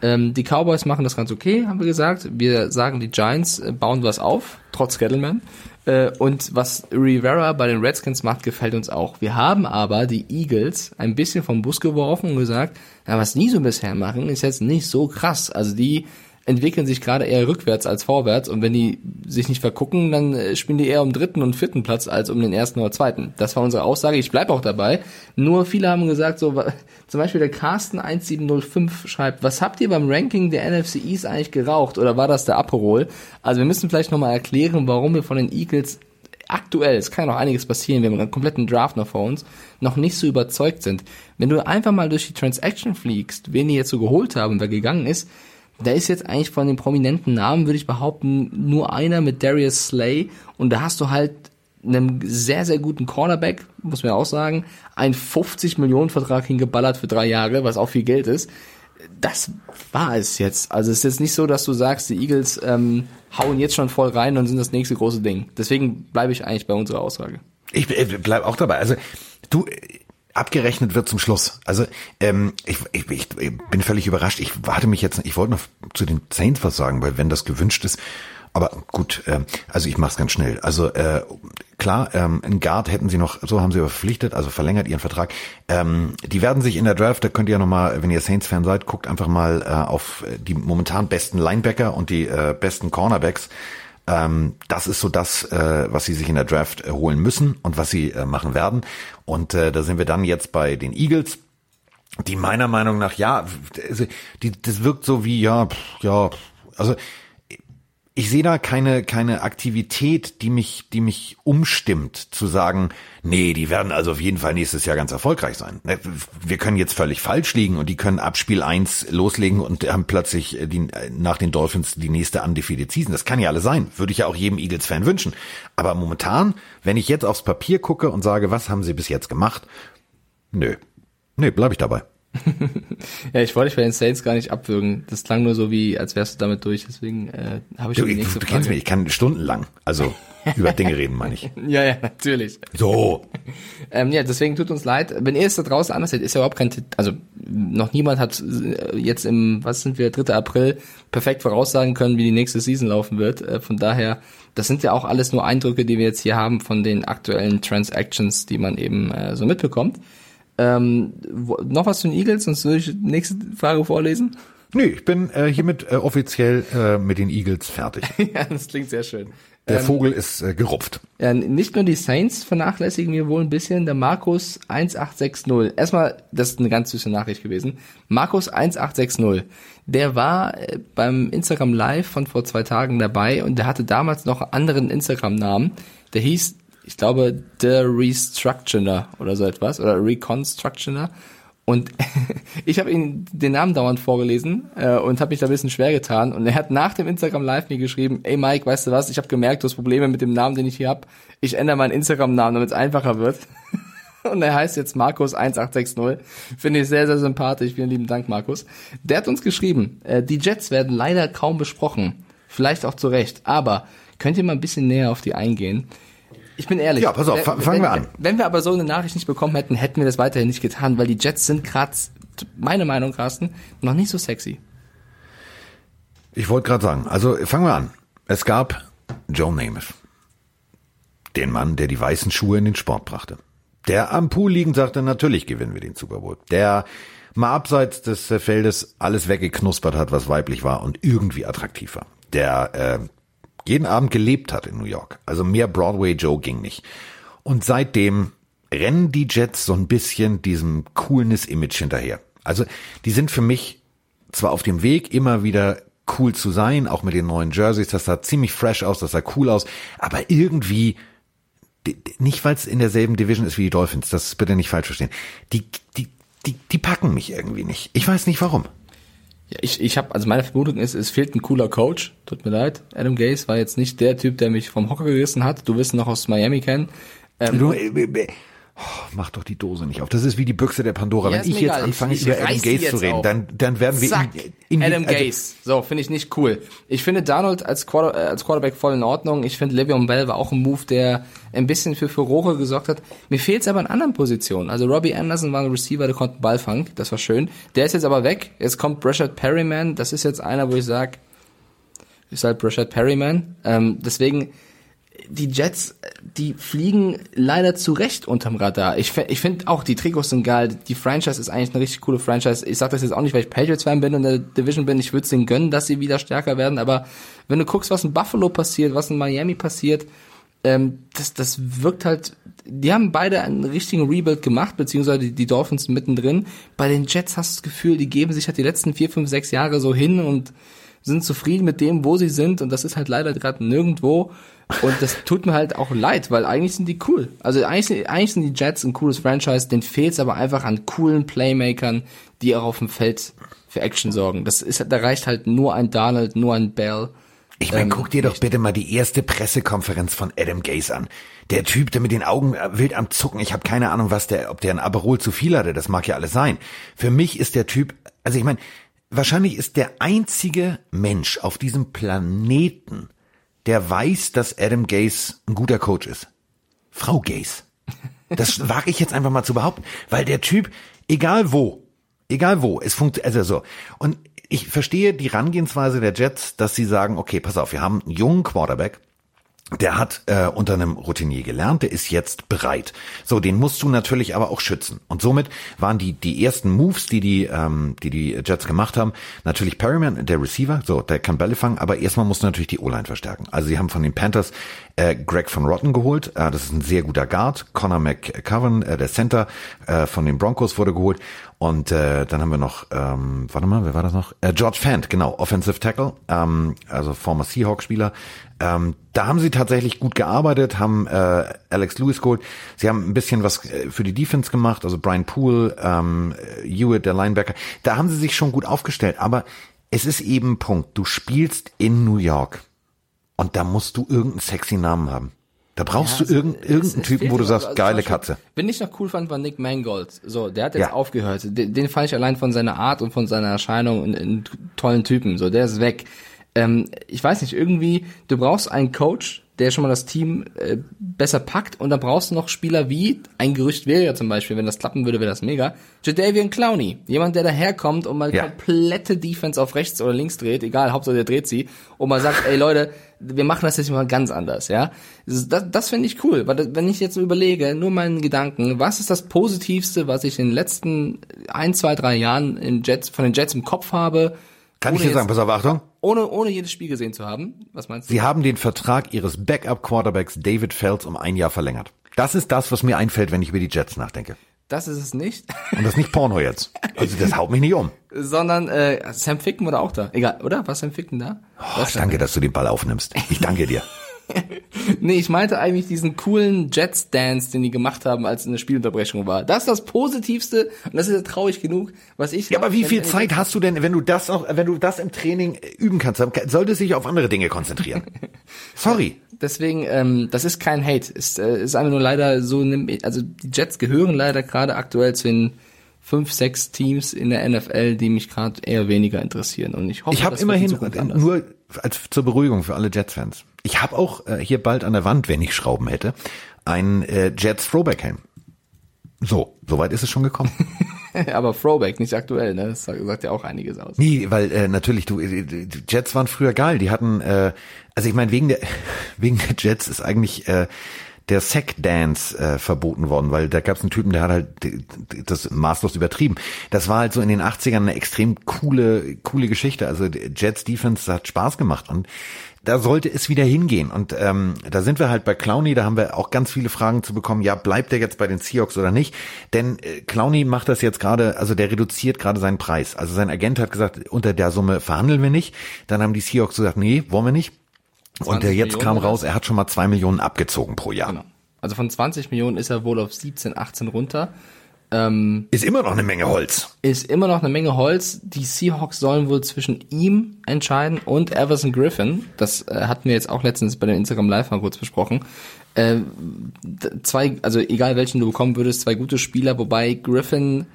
ähm, die Cowboys machen das ganz okay, haben wir gesagt. Wir sagen, die Giants äh, bauen was auf, trotz Gettleman. Äh, und was Rivera bei den Redskins macht, gefällt uns auch. Wir haben aber die Eagles ein bisschen vom Bus geworfen und gesagt, ja, was die so bisher machen, ist jetzt nicht so krass. Also die entwickeln sich gerade eher rückwärts als vorwärts und wenn die sich nicht vergucken, dann äh, spielen die eher um dritten und vierten Platz als um den ersten oder zweiten. Das war unsere Aussage. Ich bleib auch dabei. Nur viele haben gesagt, so zum Beispiel der Carsten 1705 schreibt, was habt ihr beim Ranking der NFC eigentlich geraucht oder war das der Aperol? Also wir müssen vielleicht nochmal erklären, warum wir von den Eagles aktuell, es kann ja noch einiges passieren, wir haben einen kompletten Draft noch vor uns, noch nicht so überzeugt sind. Wenn du einfach mal durch die Transaction fliegst, wen die jetzt so geholt haben, wer gegangen ist, da ist jetzt eigentlich von den prominenten Namen, würde ich behaupten, nur einer mit Darius Slay und da hast du halt einen sehr, sehr guten Cornerback, muss man auch sagen, ein 50 Millionen Vertrag hingeballert für drei Jahre, was auch viel Geld ist. Das war es jetzt. Also es ist jetzt nicht so, dass du sagst, die Eagles ähm, hauen jetzt schon voll rein und sind das nächste große Ding. Deswegen bleibe ich eigentlich bei unserer Aussage. Ich äh, bleib auch dabei. Also du, abgerechnet wird zum Schluss. Also ähm, ich, ich, ich bin völlig überrascht. Ich warte mich jetzt, ich wollte noch zu den Saints was sagen, weil wenn das gewünscht ist, aber gut, äh, also ich mach's ganz schnell. Also äh, klar, ähm, ein Guard hätten sie noch, so haben sie verpflichtet, also verlängert ihren Vertrag. Ähm, die werden sich in der Draft, da könnt ihr ja nochmal, wenn ihr Saints-Fan seid, guckt einfach mal äh, auf die momentan besten Linebacker und die äh, besten Cornerbacks. Ähm, das ist so das, äh, was sie sich in der Draft äh, holen müssen und was sie äh, machen werden. Und äh, da sind wir dann jetzt bei den Eagles, die meiner Meinung nach, ja, also, die, das wirkt so wie, ja, ja, also ich sehe da keine, keine Aktivität, die mich, die mich umstimmt, zu sagen, nee, die werden also auf jeden Fall nächstes Jahr ganz erfolgreich sein. Ne, wir können jetzt völlig falsch liegen und die können ab Spiel eins loslegen und haben plötzlich die, nach den Dolphins die nächste undefeated Season. Das kann ja alles sein. Würde ich ja auch jedem Eagles-Fan wünschen. Aber momentan, wenn ich jetzt aufs Papier gucke und sage, was haben sie bis jetzt gemacht? Nö. Nö, bleib ich dabei. ja, ich wollte dich bei den Saints gar nicht abwürgen. Das klang nur so wie, als wärst du damit durch. Deswegen äh, habe ich du, die nächste du, du kennst mich, ich kann stundenlang, also über Dinge reden, meine ich. Ja, ja, natürlich. So. ähm, ja, deswegen tut uns leid. Wenn ihr es da draußen anders seht, ist ja überhaupt kein, also noch niemand hat äh, jetzt im, was sind wir, 3. April perfekt voraussagen können, wie die nächste Season laufen wird. Äh, von daher, das sind ja auch alles nur Eindrücke, die wir jetzt hier haben von den aktuellen Transactions, die man eben äh, so mitbekommt. Ähm, wo, noch was zu den Eagles, sonst würde ich die nächste Frage vorlesen. Nee, ich bin äh, hiermit äh, offiziell äh, mit den Eagles fertig. ja, das klingt sehr schön. Der ähm, Vogel ist äh, gerupft. Ja, nicht nur die Saints vernachlässigen wir wohl ein bisschen, der Markus 1860. Erstmal, das ist eine ganz süße Nachricht gewesen. Markus 1860, der war äh, beim Instagram Live von vor zwei Tagen dabei und der hatte damals noch einen anderen Instagram-Namen. Der hieß ich glaube, The Restructurer oder so etwas oder Reconstructioner. Und ich habe ihm den Namen dauernd vorgelesen äh, und habe mich da ein bisschen schwer getan. Und er hat nach dem Instagram Live mir geschrieben, ey Mike, weißt du was, ich habe gemerkt, du hast Probleme mit dem Namen, den ich hier hab. Ich ändere meinen Instagram-Namen, damit es einfacher wird. und er heißt jetzt Markus1860. Finde ich sehr, sehr sympathisch. Vielen lieben Dank, Markus. Der hat uns geschrieben, äh, die Jets werden leider kaum besprochen. Vielleicht auch zu Recht. Aber könnt ihr mal ein bisschen näher auf die eingehen? Ich bin ehrlich. Ja, pass auf, fangen wenn, wir an. Wenn wir aber so eine Nachricht nicht bekommen hätten, hätten wir das weiterhin nicht getan, weil die Jets sind gerade, meine Meinung, Carsten, noch nicht so sexy. Ich wollte gerade sagen, also fangen wir an. Es gab Joe Namath. Den Mann, der die weißen Schuhe in den Sport brachte. Der am Pool liegend sagte, natürlich gewinnen wir den Super Bowl. Der mal abseits des Feldes alles weggeknuspert hat, was weiblich war und irgendwie attraktiv war. Der äh, jeden Abend gelebt hat in New York. Also mehr Broadway Joe ging nicht. Und seitdem rennen die Jets so ein bisschen diesem Coolness-Image hinterher. Also die sind für mich zwar auf dem Weg, immer wieder cool zu sein, auch mit den neuen Jerseys, das sah ziemlich fresh aus, das sah cool aus, aber irgendwie nicht, weil es in derselben Division ist wie die Dolphins, das bitte nicht falsch verstehen. Die, die, die, die packen mich irgendwie nicht. Ich weiß nicht warum. Ja, ich, ich habe, also meine Vermutung ist, es fehlt ein cooler Coach. Tut mir leid. Adam Gase war jetzt nicht der Typ, der mich vom Hocker gerissen hat. Du wirst ihn noch aus Miami kennen. Ähm, äh, äh, oh, mach doch die Dose nicht auf. Das ist wie die Büchse der Pandora. Ja, Wenn ich jetzt anfange, ich, über Adam Gase zu reden, dann, dann werden wir Zack, in, in Adam die, also, Gase. So, finde ich nicht cool. Ich finde Donald als, Quarter, äh, als Quarterback voll in Ordnung. Ich finde Le'Veon Bell war auch ein Move, der ein bisschen für Furore gesorgt hat. Mir fehlt es aber in anderen Positionen. Also Robbie Anderson war ein Receiver, der konnte Ball fangen. Das war schön. Der ist jetzt aber weg. Jetzt kommt Brashard Perryman. Das ist jetzt einer, wo ich sag, ist halt Brashard Perryman. Ähm, deswegen die Jets, die fliegen leider zu Recht unterm Radar. Ich, ich finde auch, die Trikots sind geil. Die Franchise ist eigentlich eine richtig coole Franchise. Ich sage das jetzt auch nicht, weil ich Patriots-Fan bin und in der Division bin. Ich würde es denen gönnen, dass sie wieder stärker werden. Aber wenn du guckst, was in Buffalo passiert, was in Miami passiert, ähm, das, das wirkt halt, die haben beide einen richtigen Rebuild gemacht, beziehungsweise die, die Dolphins mittendrin. Bei den Jets hast du das Gefühl, die geben sich halt die letzten vier, fünf, sechs Jahre so hin und sind zufrieden mit dem, wo sie sind und das ist halt leider gerade nirgendwo. Und das tut mir halt auch leid, weil eigentlich sind die cool. Also eigentlich, sind, eigentlich sind die Jets ein cooles Franchise, den fehlt es aber einfach an coolen Playmakern, die auch auf dem Feld für Action sorgen. Das ist, da reicht halt nur ein Donald, nur ein Bell. Ich meine, ähm, guck dir doch bitte mal die erste Pressekonferenz von Adam Gase an. Der Typ, der mit den Augen wild am Zucken, ich habe keine Ahnung, was der, ob der ein Aperol zu viel hatte, das mag ja alles sein. Für mich ist der Typ, also ich meine, wahrscheinlich ist der einzige Mensch auf diesem Planeten, der weiß, dass Adam Gase ein guter Coach ist. Frau Gase. Das wage ich jetzt einfach mal zu behaupten, weil der Typ, egal wo, egal wo, es funktioniert, also so. Und ich verstehe die Rangehensweise der Jets, dass sie sagen, okay, pass auf, wir haben einen jungen Quarterback, der hat äh, unter einem Routinier gelernt, der ist jetzt bereit. So, den musst du natürlich aber auch schützen. Und somit waren die die ersten Moves, die die ähm, die die Jets gemacht haben, natürlich Perryman, der Receiver, so, der kann Bälle fangen, aber erstmal musst du natürlich die O-Line verstärken. Also sie haben von den Panthers äh, Greg von Rotten geholt, äh, das ist ein sehr guter Guard. Connor McCoven, äh, der Center äh, von den Broncos wurde geholt und äh, dann haben wir noch, ähm, warte mal, wer war das noch? Äh, George Fant, genau, Offensive Tackle, ähm, also former Seahawk-Spieler. Ähm, da haben sie tatsächlich gut gearbeitet, haben äh, Alex Lewis geholt. Sie haben ein bisschen was äh, für die Defense gemacht, also Brian Poole, ähm, Hewitt, der Linebacker. Da haben sie sich schon gut aufgestellt. Aber es ist eben Punkt. Du spielst in New York und da musst du irgendeinen sexy Namen haben. Da brauchst ja, du irgend, es, irgendeinen es Typen, wo du sagst, also geile Katze. Wenn ich noch cool fand, war Nick Mangold. So, der hat jetzt ja. aufgehört. Den, den fand ich allein von seiner Art und von seiner Erscheinung einen tollen Typen. So, der ist weg. Ähm, ich weiß nicht, irgendwie, du brauchst einen Coach, der schon mal das Team äh, besser packt und dann brauchst du noch Spieler wie, ein Gerücht wäre ja zum Beispiel, wenn das klappen würde, wäre das mega, Jadavian Clowney. Jemand, der daherkommt und mal ja. komplette Defense auf rechts oder links dreht, egal, Hauptsache der dreht sie, und mal sagt, ey Leute, wir machen das jetzt mal ganz anders, ja. Das, das, finde ich cool, weil das, wenn ich jetzt überlege, nur meinen Gedanken, was ist das Positivste, was ich in den letzten ein, zwei, drei Jahren in Jets, von den Jets im Kopf habe, kann ich dir sagen, pass auf, Achtung. Ohne, ohne jedes Spiel gesehen zu haben. Was meinst du? Sie haben den Vertrag ihres Backup-Quarterbacks David Phelps um ein Jahr verlängert. Das ist das, was mir einfällt, wenn ich über die Jets nachdenke. Das ist es nicht. Und das ist nicht Porno jetzt. Also das haut mich nicht um. Sondern äh, Sam Ficken war auch da. Egal, oder? War Sam Ficken da? Oh, danke, dass du den Ball aufnimmst. Ich danke dir. nee, ich meinte eigentlich diesen coolen Jets-Dance, den die gemacht haben, als eine Spielunterbrechung war. Das ist das Positivste, und das ist ja traurig genug, was ich... Ja, aber wie viel Zeit hast du denn, wenn du das auch, wenn du das im Training üben kannst, solltest du dich auf andere Dinge konzentrieren. Sorry. Deswegen, ähm, das ist kein Hate. Ist, äh, ist einfach nur leider so, also die Jets gehören leider gerade aktuell zu den fünf, sechs Teams in der NFL, die mich gerade eher weniger interessieren. Und ich hoffe, ich habe immerhin nur als zur Beruhigung für alle Jets-Fans. Ich habe auch äh, hier bald an der Wand, wenn ich Schrauben hätte, ein äh, Jets Throwback Helm. So, soweit ist es schon gekommen. Aber Throwback, nicht aktuell, ne? Das sagt ja auch einiges aus. Nee, weil äh, natürlich, du, äh, die Jets waren früher geil. Die hatten, äh, also ich meine, wegen der wegen der Jets ist eigentlich äh, der Sack Dance äh, verboten worden, weil da gab es einen Typen, der hat halt das maßlos übertrieben. Das war halt so in den 80ern eine extrem coole, coole Geschichte. Also Jets Defense hat Spaß gemacht und da sollte es wieder hingehen. Und ähm, da sind wir halt bei Clowney, da haben wir auch ganz viele Fragen zu bekommen, ja, bleibt er jetzt bei den Seahawks oder nicht? Denn äh, Clowney macht das jetzt gerade, also der reduziert gerade seinen Preis. Also sein Agent hat gesagt, unter der Summe verhandeln wir nicht. Dann haben die Seahawks gesagt, nee, wollen wir nicht. Und der jetzt Millionen kam raus, er hat schon mal zwei Millionen abgezogen pro Jahr. Genau. Also von 20 Millionen ist er wohl auf 17, 18 runter. Ähm, ist immer noch eine Menge Holz. Ist immer noch eine Menge Holz. Die Seahawks sollen wohl zwischen ihm entscheiden und Everson Griffin. Das äh, hatten wir jetzt auch letztens bei dem Instagram Live mal kurz besprochen. Äh, zwei, also egal welchen du bekommen würdest, zwei gute Spieler, wobei Griffin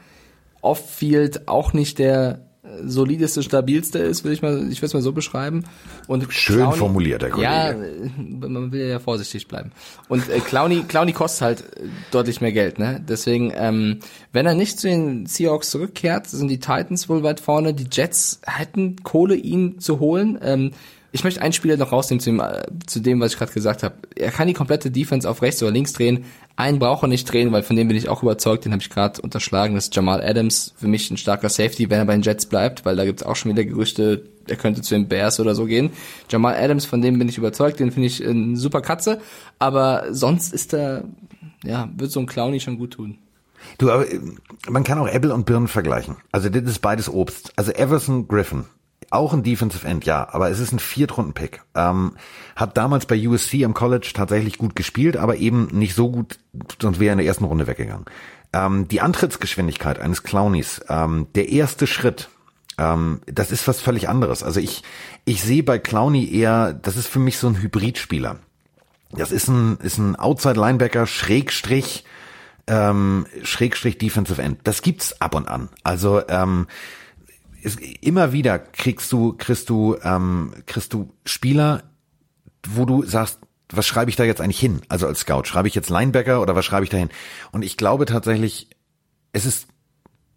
off-field auch nicht der solideste, stabilste ist, will ich mal, ich will es mal so beschreiben. Und Schön Clowny, formuliert, der Kollege. Ja, man will ja vorsichtig bleiben. Und äh, Clowny, Clowny kostet halt deutlich mehr Geld, ne? Deswegen, ähm, wenn er nicht zu den Seahawks zurückkehrt, sind die Titans wohl weit vorne. Die Jets hätten Kohle, ihn zu holen. Ähm, ich möchte einen Spieler noch rausnehmen zu dem, äh, zu dem was ich gerade gesagt habe. Er kann die komplette Defense auf rechts oder links drehen. Einen braucht er nicht drehen, weil von dem bin ich auch überzeugt, den habe ich gerade unterschlagen. Das ist Jamal Adams, für mich ein starker Safety, wenn er bei den Jets bleibt, weil da gibt's auch schon wieder Gerüchte, er könnte zu den Bears oder so gehen. Jamal Adams, von dem bin ich überzeugt, den finde ich eine super Katze. Aber sonst ist er, ja, wird so ein Clowny schon gut tun. Du, aber man kann auch Apple und Birnen vergleichen. Also das ist beides Obst. Also Everson Griffin auch ein Defensive End, ja, aber es ist ein Viertrunden-Pick. Ähm, hat damals bei USC im College tatsächlich gut gespielt, aber eben nicht so gut, sonst wäre er in der ersten Runde weggegangen. Ähm, die Antrittsgeschwindigkeit eines Clownies, ähm, der erste Schritt, ähm, das ist was völlig anderes. Also ich, ich sehe bei Clowny eher, das ist für mich so ein Hybridspieler. Das ist ein, ist ein Outside-Linebacker, Schrägstrich, ähm, Schrägstrich Defensive End. Das gibt's ab und an. Also ähm, es, immer wieder kriegst du, kriegst du, ähm, kriegst du Spieler, wo du sagst, was schreibe ich da jetzt eigentlich hin? Also als Scout, schreibe ich jetzt Linebacker oder was schreibe ich da hin? Und ich glaube tatsächlich, es ist,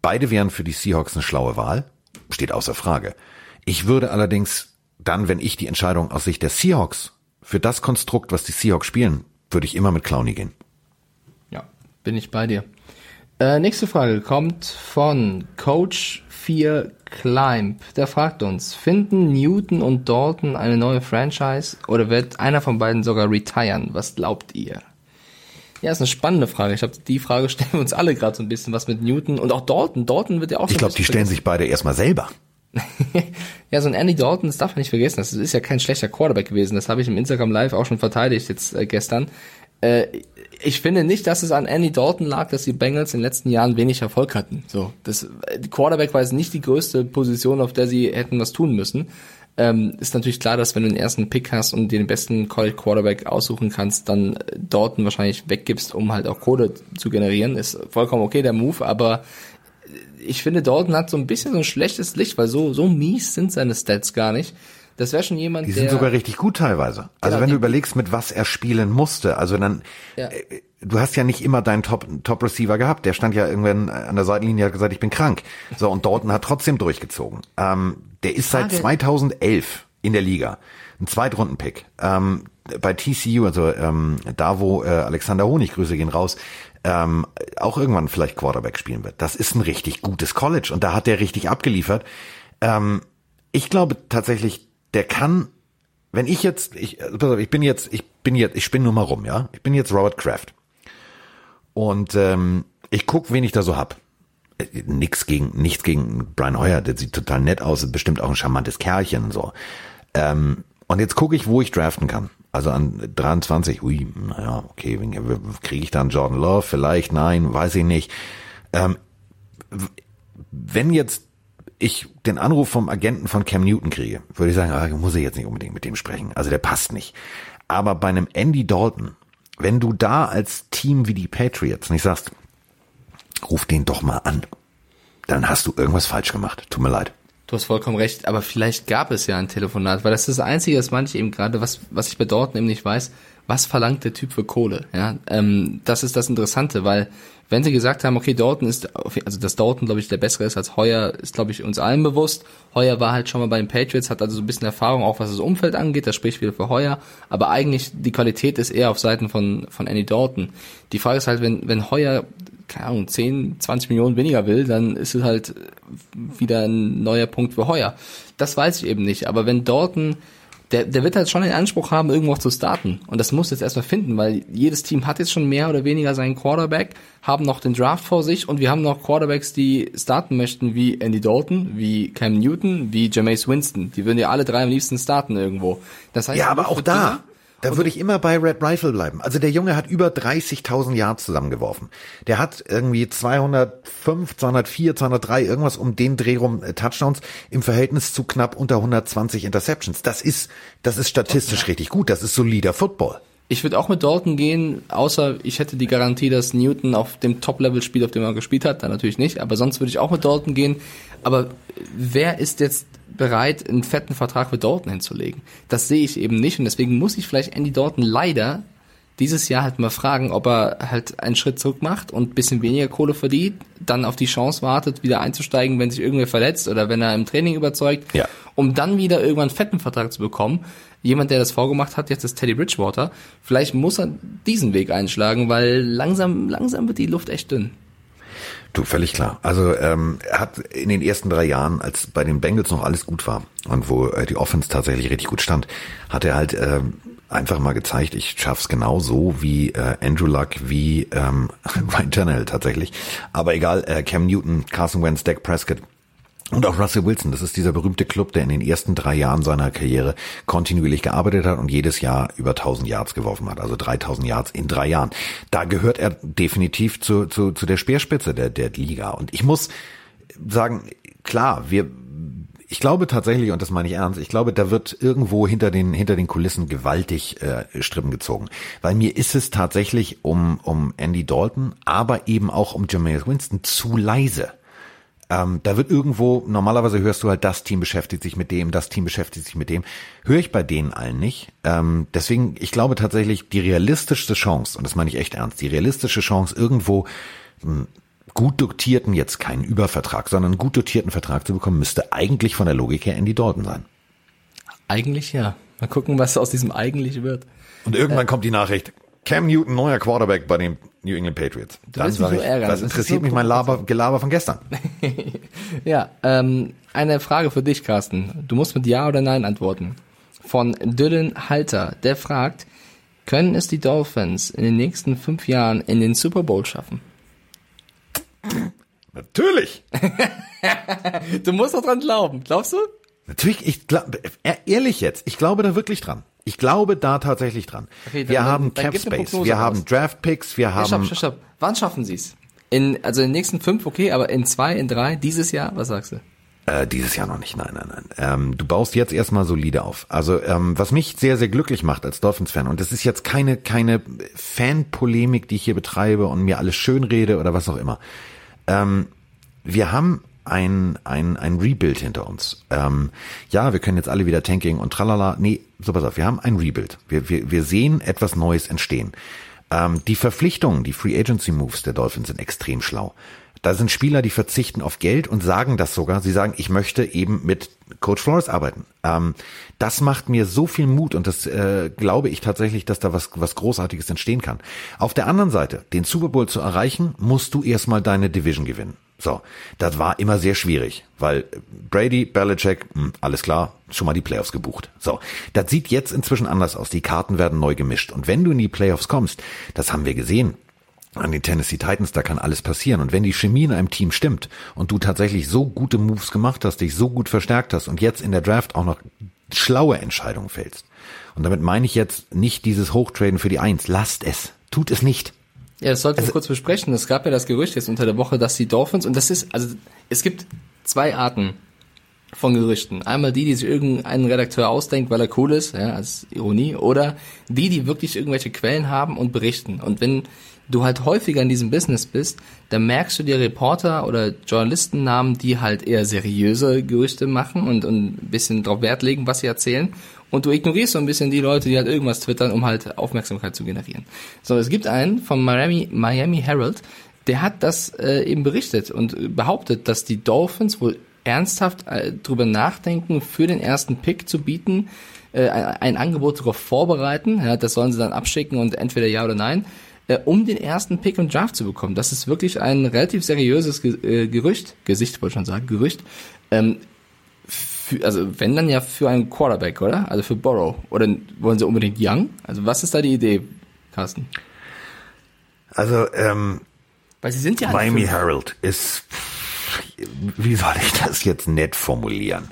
beide wären für die Seahawks eine schlaue Wahl, steht außer Frage. Ich würde allerdings dann, wenn ich die Entscheidung aus Sicht der Seahawks für das Konstrukt, was die Seahawks spielen, würde ich immer mit Clowny gehen. Ja, bin ich bei dir. Äh, nächste Frage kommt von Coach 4 Climb. Der fragt uns, finden Newton und Dalton eine neue Franchise oder wird einer von beiden sogar retiren? Was glaubt ihr? Ja, ist eine spannende Frage. Ich glaube, die Frage stellen wir uns alle gerade so ein bisschen, was mit Newton und auch Dalton. Dalton wird ja auch Ich glaube, die stellen sich beide erstmal selber. ja, so ein Andy Dalton, das darf man nicht vergessen. Das ist ja kein schlechter Quarterback gewesen. Das habe ich im Instagram Live auch schon verteidigt jetzt äh, gestern. Äh, ich finde nicht, dass es an Andy Dalton lag, dass die Bengals in den letzten Jahren wenig Erfolg hatten. So, das Quarterback war jetzt nicht die größte Position, auf der sie hätten was tun müssen. Ähm, ist natürlich klar, dass wenn du den ersten Pick hast und den besten College Quarterback aussuchen kannst, dann Dalton wahrscheinlich weggibst, um halt auch Kohle zu generieren. Ist vollkommen okay der Move, aber ich finde Dalton hat so ein bisschen so ein schlechtes Licht, weil so so mies sind seine Stats gar nicht. Das wäre schon jemand, Die sind der, sogar richtig gut teilweise. Also genau, wenn du überlegst, mit was er spielen musste, also dann, ja. Äh, du hast ja nicht immer deinen Top, Top Receiver gehabt. Der stand ja irgendwann an der Seitenlinie und hat gesagt, ich bin krank. So, und Dalton hat trotzdem durchgezogen. Ähm, der ist seit 2011 in der Liga. Ein Zweitrunden-Pick. Ähm, bei TCU, also ähm, da, wo äh, Alexander Honig, Grüße gehen raus, ähm, auch irgendwann vielleicht Quarterback spielen wird. Das ist ein richtig gutes College und da hat der richtig abgeliefert. Ähm, ich glaube tatsächlich, der kann, wenn ich jetzt, ich, also ich bin jetzt, ich bin jetzt, ich spinne nur mal rum, ja. Ich bin jetzt Robert Kraft. Und ähm, ich guck, wen ich da so hab. Nix gegen, nichts gegen Brian Hoyer, der sieht total nett aus, bestimmt auch ein charmantes Kerlchen so. Ähm, und jetzt gucke ich, wo ich draften kann. Also an 23, ui, naja, okay, kriege ich dann Jordan Love? Vielleicht, nein, weiß ich nicht. Ähm, wenn jetzt ich den Anruf vom Agenten von Cam Newton kriege, würde ich sagen, ah, muss ich jetzt nicht unbedingt mit dem sprechen. Also der passt nicht. Aber bei einem Andy Dalton, wenn du da als Team wie die Patriots nicht sagst, ruf den doch mal an, dann hast du irgendwas falsch gemacht. Tut mir leid. Du hast vollkommen recht, aber vielleicht gab es ja ein Telefonat, weil das ist das Einzige, das manche eben gerade, was, was ich bei Dortmund eben nicht weiß, was verlangt der Typ für Kohle? Ja, ähm, das ist das Interessante, weil wenn sie gesagt haben, okay, Dortmund ist, also dass Dortmund, glaube ich, der bessere ist als Heuer, ist, glaube ich, uns allen bewusst. Heuer war halt schon mal bei den Patriots, hat also so ein bisschen Erfahrung, auch was das Umfeld angeht, das spricht wieder für Heuer, aber eigentlich die Qualität ist eher auf Seiten von, von Andy Dalton. Die Frage ist halt, wenn, wenn Heuer keine Ahnung, 10, 20 Millionen weniger will, dann ist es halt wieder ein neuer Punkt für heuer. Das weiß ich eben nicht. Aber wenn Dorton, der, der wird halt schon den Anspruch haben, irgendwo zu starten. Und das muss jetzt erstmal finden, weil jedes Team hat jetzt schon mehr oder weniger seinen Quarterback, haben noch den Draft vor sich und wir haben noch Quarterbacks, die starten möchten, wie Andy Dalton, wie Cam Newton, wie Jameis Winston. Die würden ja alle drei am liebsten starten irgendwo. Das heißt, ja, aber auch da. Da würde ich immer bei Red Rifle bleiben. Also der Junge hat über 30.000 Yards zusammengeworfen. Der hat irgendwie 205, 204, 203, irgendwas um den Dreh rum äh, Touchdowns im Verhältnis zu knapp unter 120 Interceptions. Das ist, das ist statistisch ja. richtig gut. Das ist solider Football. Ich würde auch mit Dalton gehen, außer ich hätte die Garantie, dass Newton auf dem Top-Level spielt, auf dem er gespielt hat. Dann natürlich nicht. Aber sonst würde ich auch mit Dalton gehen. Aber wer ist jetzt bereit, einen fetten Vertrag für Dalton hinzulegen. Das sehe ich eben nicht und deswegen muss ich vielleicht Andy Dalton leider dieses Jahr halt mal fragen, ob er halt einen Schritt zurück macht und bisschen weniger Kohle verdient, dann auf die Chance wartet, wieder einzusteigen, wenn sich irgendwer verletzt oder wenn er im Training überzeugt, ja. um dann wieder irgendwann einen fetten Vertrag zu bekommen. Jemand, der das vorgemacht hat, jetzt ist Teddy Bridgewater. Vielleicht muss er diesen Weg einschlagen, weil langsam, langsam wird die Luft echt dünn. Du, völlig klar. Also ähm, er hat in den ersten drei Jahren, als bei den Bengals noch alles gut war und wo äh, die Offense tatsächlich richtig gut stand, hat er halt ähm, einfach mal gezeigt, ich schaff's genau so wie äh, Andrew Luck, wie ähm, Ryan Tannehill tatsächlich. Aber egal, äh, Cam Newton, Carson Wentz, Dak Prescott, und auch Russell Wilson, das ist dieser berühmte Club, der in den ersten drei Jahren seiner Karriere kontinuierlich gearbeitet hat und jedes Jahr über 1000 Yards geworfen hat, also 3000 Yards in drei Jahren. Da gehört er definitiv zu, zu, zu der Speerspitze der, der Liga. Und ich muss sagen, klar, wir, ich glaube tatsächlich, und das meine ich ernst, ich glaube, da wird irgendwo hinter den, hinter den Kulissen gewaltig äh, Strippen gezogen. Weil mir ist es tatsächlich um, um Andy Dalton, aber eben auch um Jameis Winston zu leise. Ähm, da wird irgendwo, normalerweise hörst du halt, das Team beschäftigt sich mit dem, das Team beschäftigt sich mit dem. Höre ich bei denen allen nicht. Ähm, deswegen, ich glaube tatsächlich, die realistischste Chance, und das meine ich echt ernst, die realistische Chance, irgendwo einen gut dotierten, jetzt keinen Übervertrag, sondern einen gut dotierten Vertrag zu bekommen, müsste eigentlich von der Logik her Andy Dalton sein. Eigentlich ja. Mal gucken, was aus diesem eigentlich wird. Und irgendwann äh, kommt die Nachricht, Cam Newton, neuer Quarterback bei den New England Patriots. Du Dann sage ich, ärgern. das interessiert das mich mein Laber, Gelaber von gestern. ja, ähm, eine Frage für dich, Carsten. Du musst mit Ja oder Nein antworten. Von Dylan Halter, der fragt, können es die Dolphins in den nächsten fünf Jahren in den Super Bowl schaffen? Natürlich. du musst doch dran glauben. Glaubst du? Natürlich, ich glaube, ehrlich jetzt, ich glaube da wirklich dran. Ich glaube da tatsächlich dran. Okay, dann, wir haben dann, Cap Space, wir haben Draft Picks, wir haben. Stopp, stopp, stopp. Wann schaffen Sie es? In, also in den nächsten fünf, okay, aber in zwei, in drei, dieses Jahr, was sagst du? Äh, dieses Jahr noch nicht, nein, nein, nein. Ähm, du baust jetzt erstmal solide auf. Also ähm, was mich sehr, sehr glücklich macht als Dolphins-Fan, und das ist jetzt keine, keine Fan-Polemik, die ich hier betreibe und mir alles schönrede oder was auch immer. Ähm, wir haben ein, ein, ein Rebuild hinter uns. Ähm, ja, wir können jetzt alle wieder Tanking und tralala. Nee, so pass auf, wir haben ein Rebuild. Wir, wir, wir sehen etwas Neues entstehen. Ähm, die Verpflichtungen, die Free Agency Moves der Dolphins sind extrem schlau. Da sind Spieler, die verzichten auf Geld und sagen das sogar. Sie sagen, ich möchte eben mit Coach Flores arbeiten. Ähm, das macht mir so viel Mut und das äh, glaube ich tatsächlich, dass da was, was Großartiges entstehen kann. Auf der anderen Seite, den Super Bowl zu erreichen, musst du erstmal deine Division gewinnen. So, das war immer sehr schwierig, weil Brady, Belichick, mh, hm, alles klar, schon mal die Playoffs gebucht. So, das sieht jetzt inzwischen anders aus. Die Karten werden neu gemischt. Und wenn du in die Playoffs kommst, das haben wir gesehen, an den Tennessee Titans, da kann alles passieren. Und wenn die Chemie in einem Team stimmt und du tatsächlich so gute Moves gemacht hast, dich so gut verstärkt hast und jetzt in der Draft auch noch schlaue Entscheidungen fällst. Und damit meine ich jetzt nicht dieses Hochtraden für die Eins. Lasst es. Tut es nicht. Ja, das sollten also, wir kurz besprechen. Es gab ja das Gerücht jetzt unter der Woche, dass die Dolphins, und das ist, also es gibt zwei Arten von Gerüchten. Einmal die, die sich irgendein Redakteur ausdenkt, weil er cool ist, ja, als Ironie, oder die, die wirklich irgendwelche Quellen haben und berichten. Und wenn du halt häufiger in diesem Business bist, dann merkst du dir Reporter oder Journalistennamen, die halt eher seriöse Gerüchte machen und, und ein bisschen drauf Wert legen, was sie erzählen. Und du ignorierst so ein bisschen die Leute, die halt irgendwas twittern, um halt Aufmerksamkeit zu generieren. So, es gibt einen vom Miami, Miami Herald, der hat das äh, eben berichtet und behauptet, dass die Dolphins wohl ernsthaft äh, drüber nachdenken, für den ersten Pick zu bieten, äh, ein Angebot darauf vorbereiten. Ja, das sollen sie dann abschicken und entweder ja oder nein, äh, um den ersten Pick im Draft zu bekommen. Das ist wirklich ein relativ seriöses Ge äh, Gerücht, Gesicht wollte ich schon sagen, Gerücht. Ähm, für, also wenn dann ja für einen Quarterback, oder? Also für Borrow. Oder wollen sie unbedingt Young? Also was ist da die Idee, Carsten? Also ähm, weil sie sind ja Miami Herald ist wie soll ich das jetzt nett formulieren?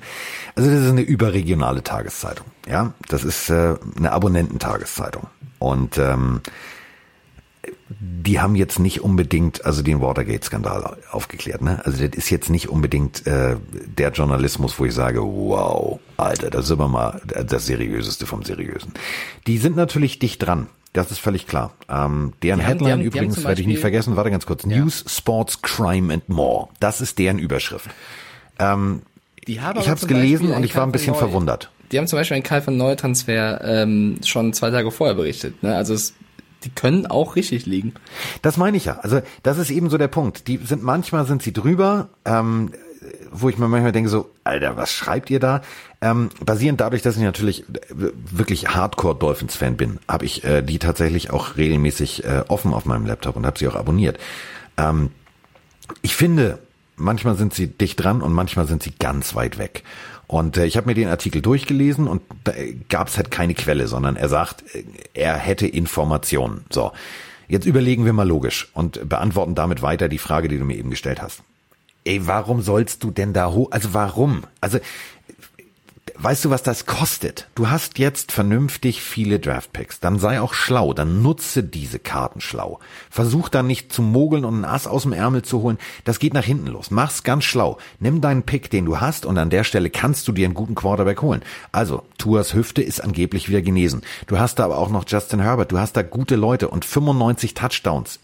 Also das ist eine überregionale Tageszeitung, ja. Das ist äh, eine Abonnententageszeitung und ähm, die haben jetzt nicht unbedingt also den Watergate-Skandal aufgeklärt. Ne? Also das ist jetzt nicht unbedingt äh, der Journalismus, wo ich sage, wow, Alter, das ist aber mal das Seriöseste vom Seriösen. Die sind natürlich dicht dran. Das ist völlig klar. Ähm, deren die Headline haben, die übrigens werde ich nicht vergessen. Warte ganz kurz. Ja. News, Sports, Crime and More. Das ist deren Überschrift. Ähm, ich habe es gelesen und ich war ein bisschen Neu. verwundert. Die haben zum Beispiel einen Karl von Neutransfer ähm, schon zwei Tage vorher berichtet. Ne? Also es, die können auch richtig liegen. Das meine ich ja. Also das ist eben so der Punkt. Die sind manchmal sind sie drüber. Ähm, wo ich mir manchmal denke so, Alter, was schreibt ihr da? Ähm, basierend dadurch, dass ich natürlich wirklich Hardcore Dolphins Fan bin, habe ich äh, die tatsächlich auch regelmäßig äh, offen auf meinem Laptop und habe sie auch abonniert. Ähm, ich finde, manchmal sind sie dicht dran und manchmal sind sie ganz weit weg. Und äh, ich habe mir den Artikel durchgelesen und da gab es halt keine Quelle, sondern er sagt, äh, er hätte Informationen. So, jetzt überlegen wir mal logisch und beantworten damit weiter die Frage, die du mir eben gestellt hast ey, warum sollst du denn da hoch? Also warum? Also weißt du, was das kostet? Du hast jetzt vernünftig viele Draftpicks. Dann sei auch schlau. Dann nutze diese Karten schlau. Versuch dann nicht zu mogeln und ein Ass aus dem Ärmel zu holen. Das geht nach hinten los. Mach's ganz schlau. Nimm deinen Pick, den du hast, und an der Stelle kannst du dir einen guten Quarterback holen. Also, Tuas Hüfte ist angeblich wieder genesen. Du hast da aber auch noch Justin Herbert. Du hast da gute Leute und 95 Touchdowns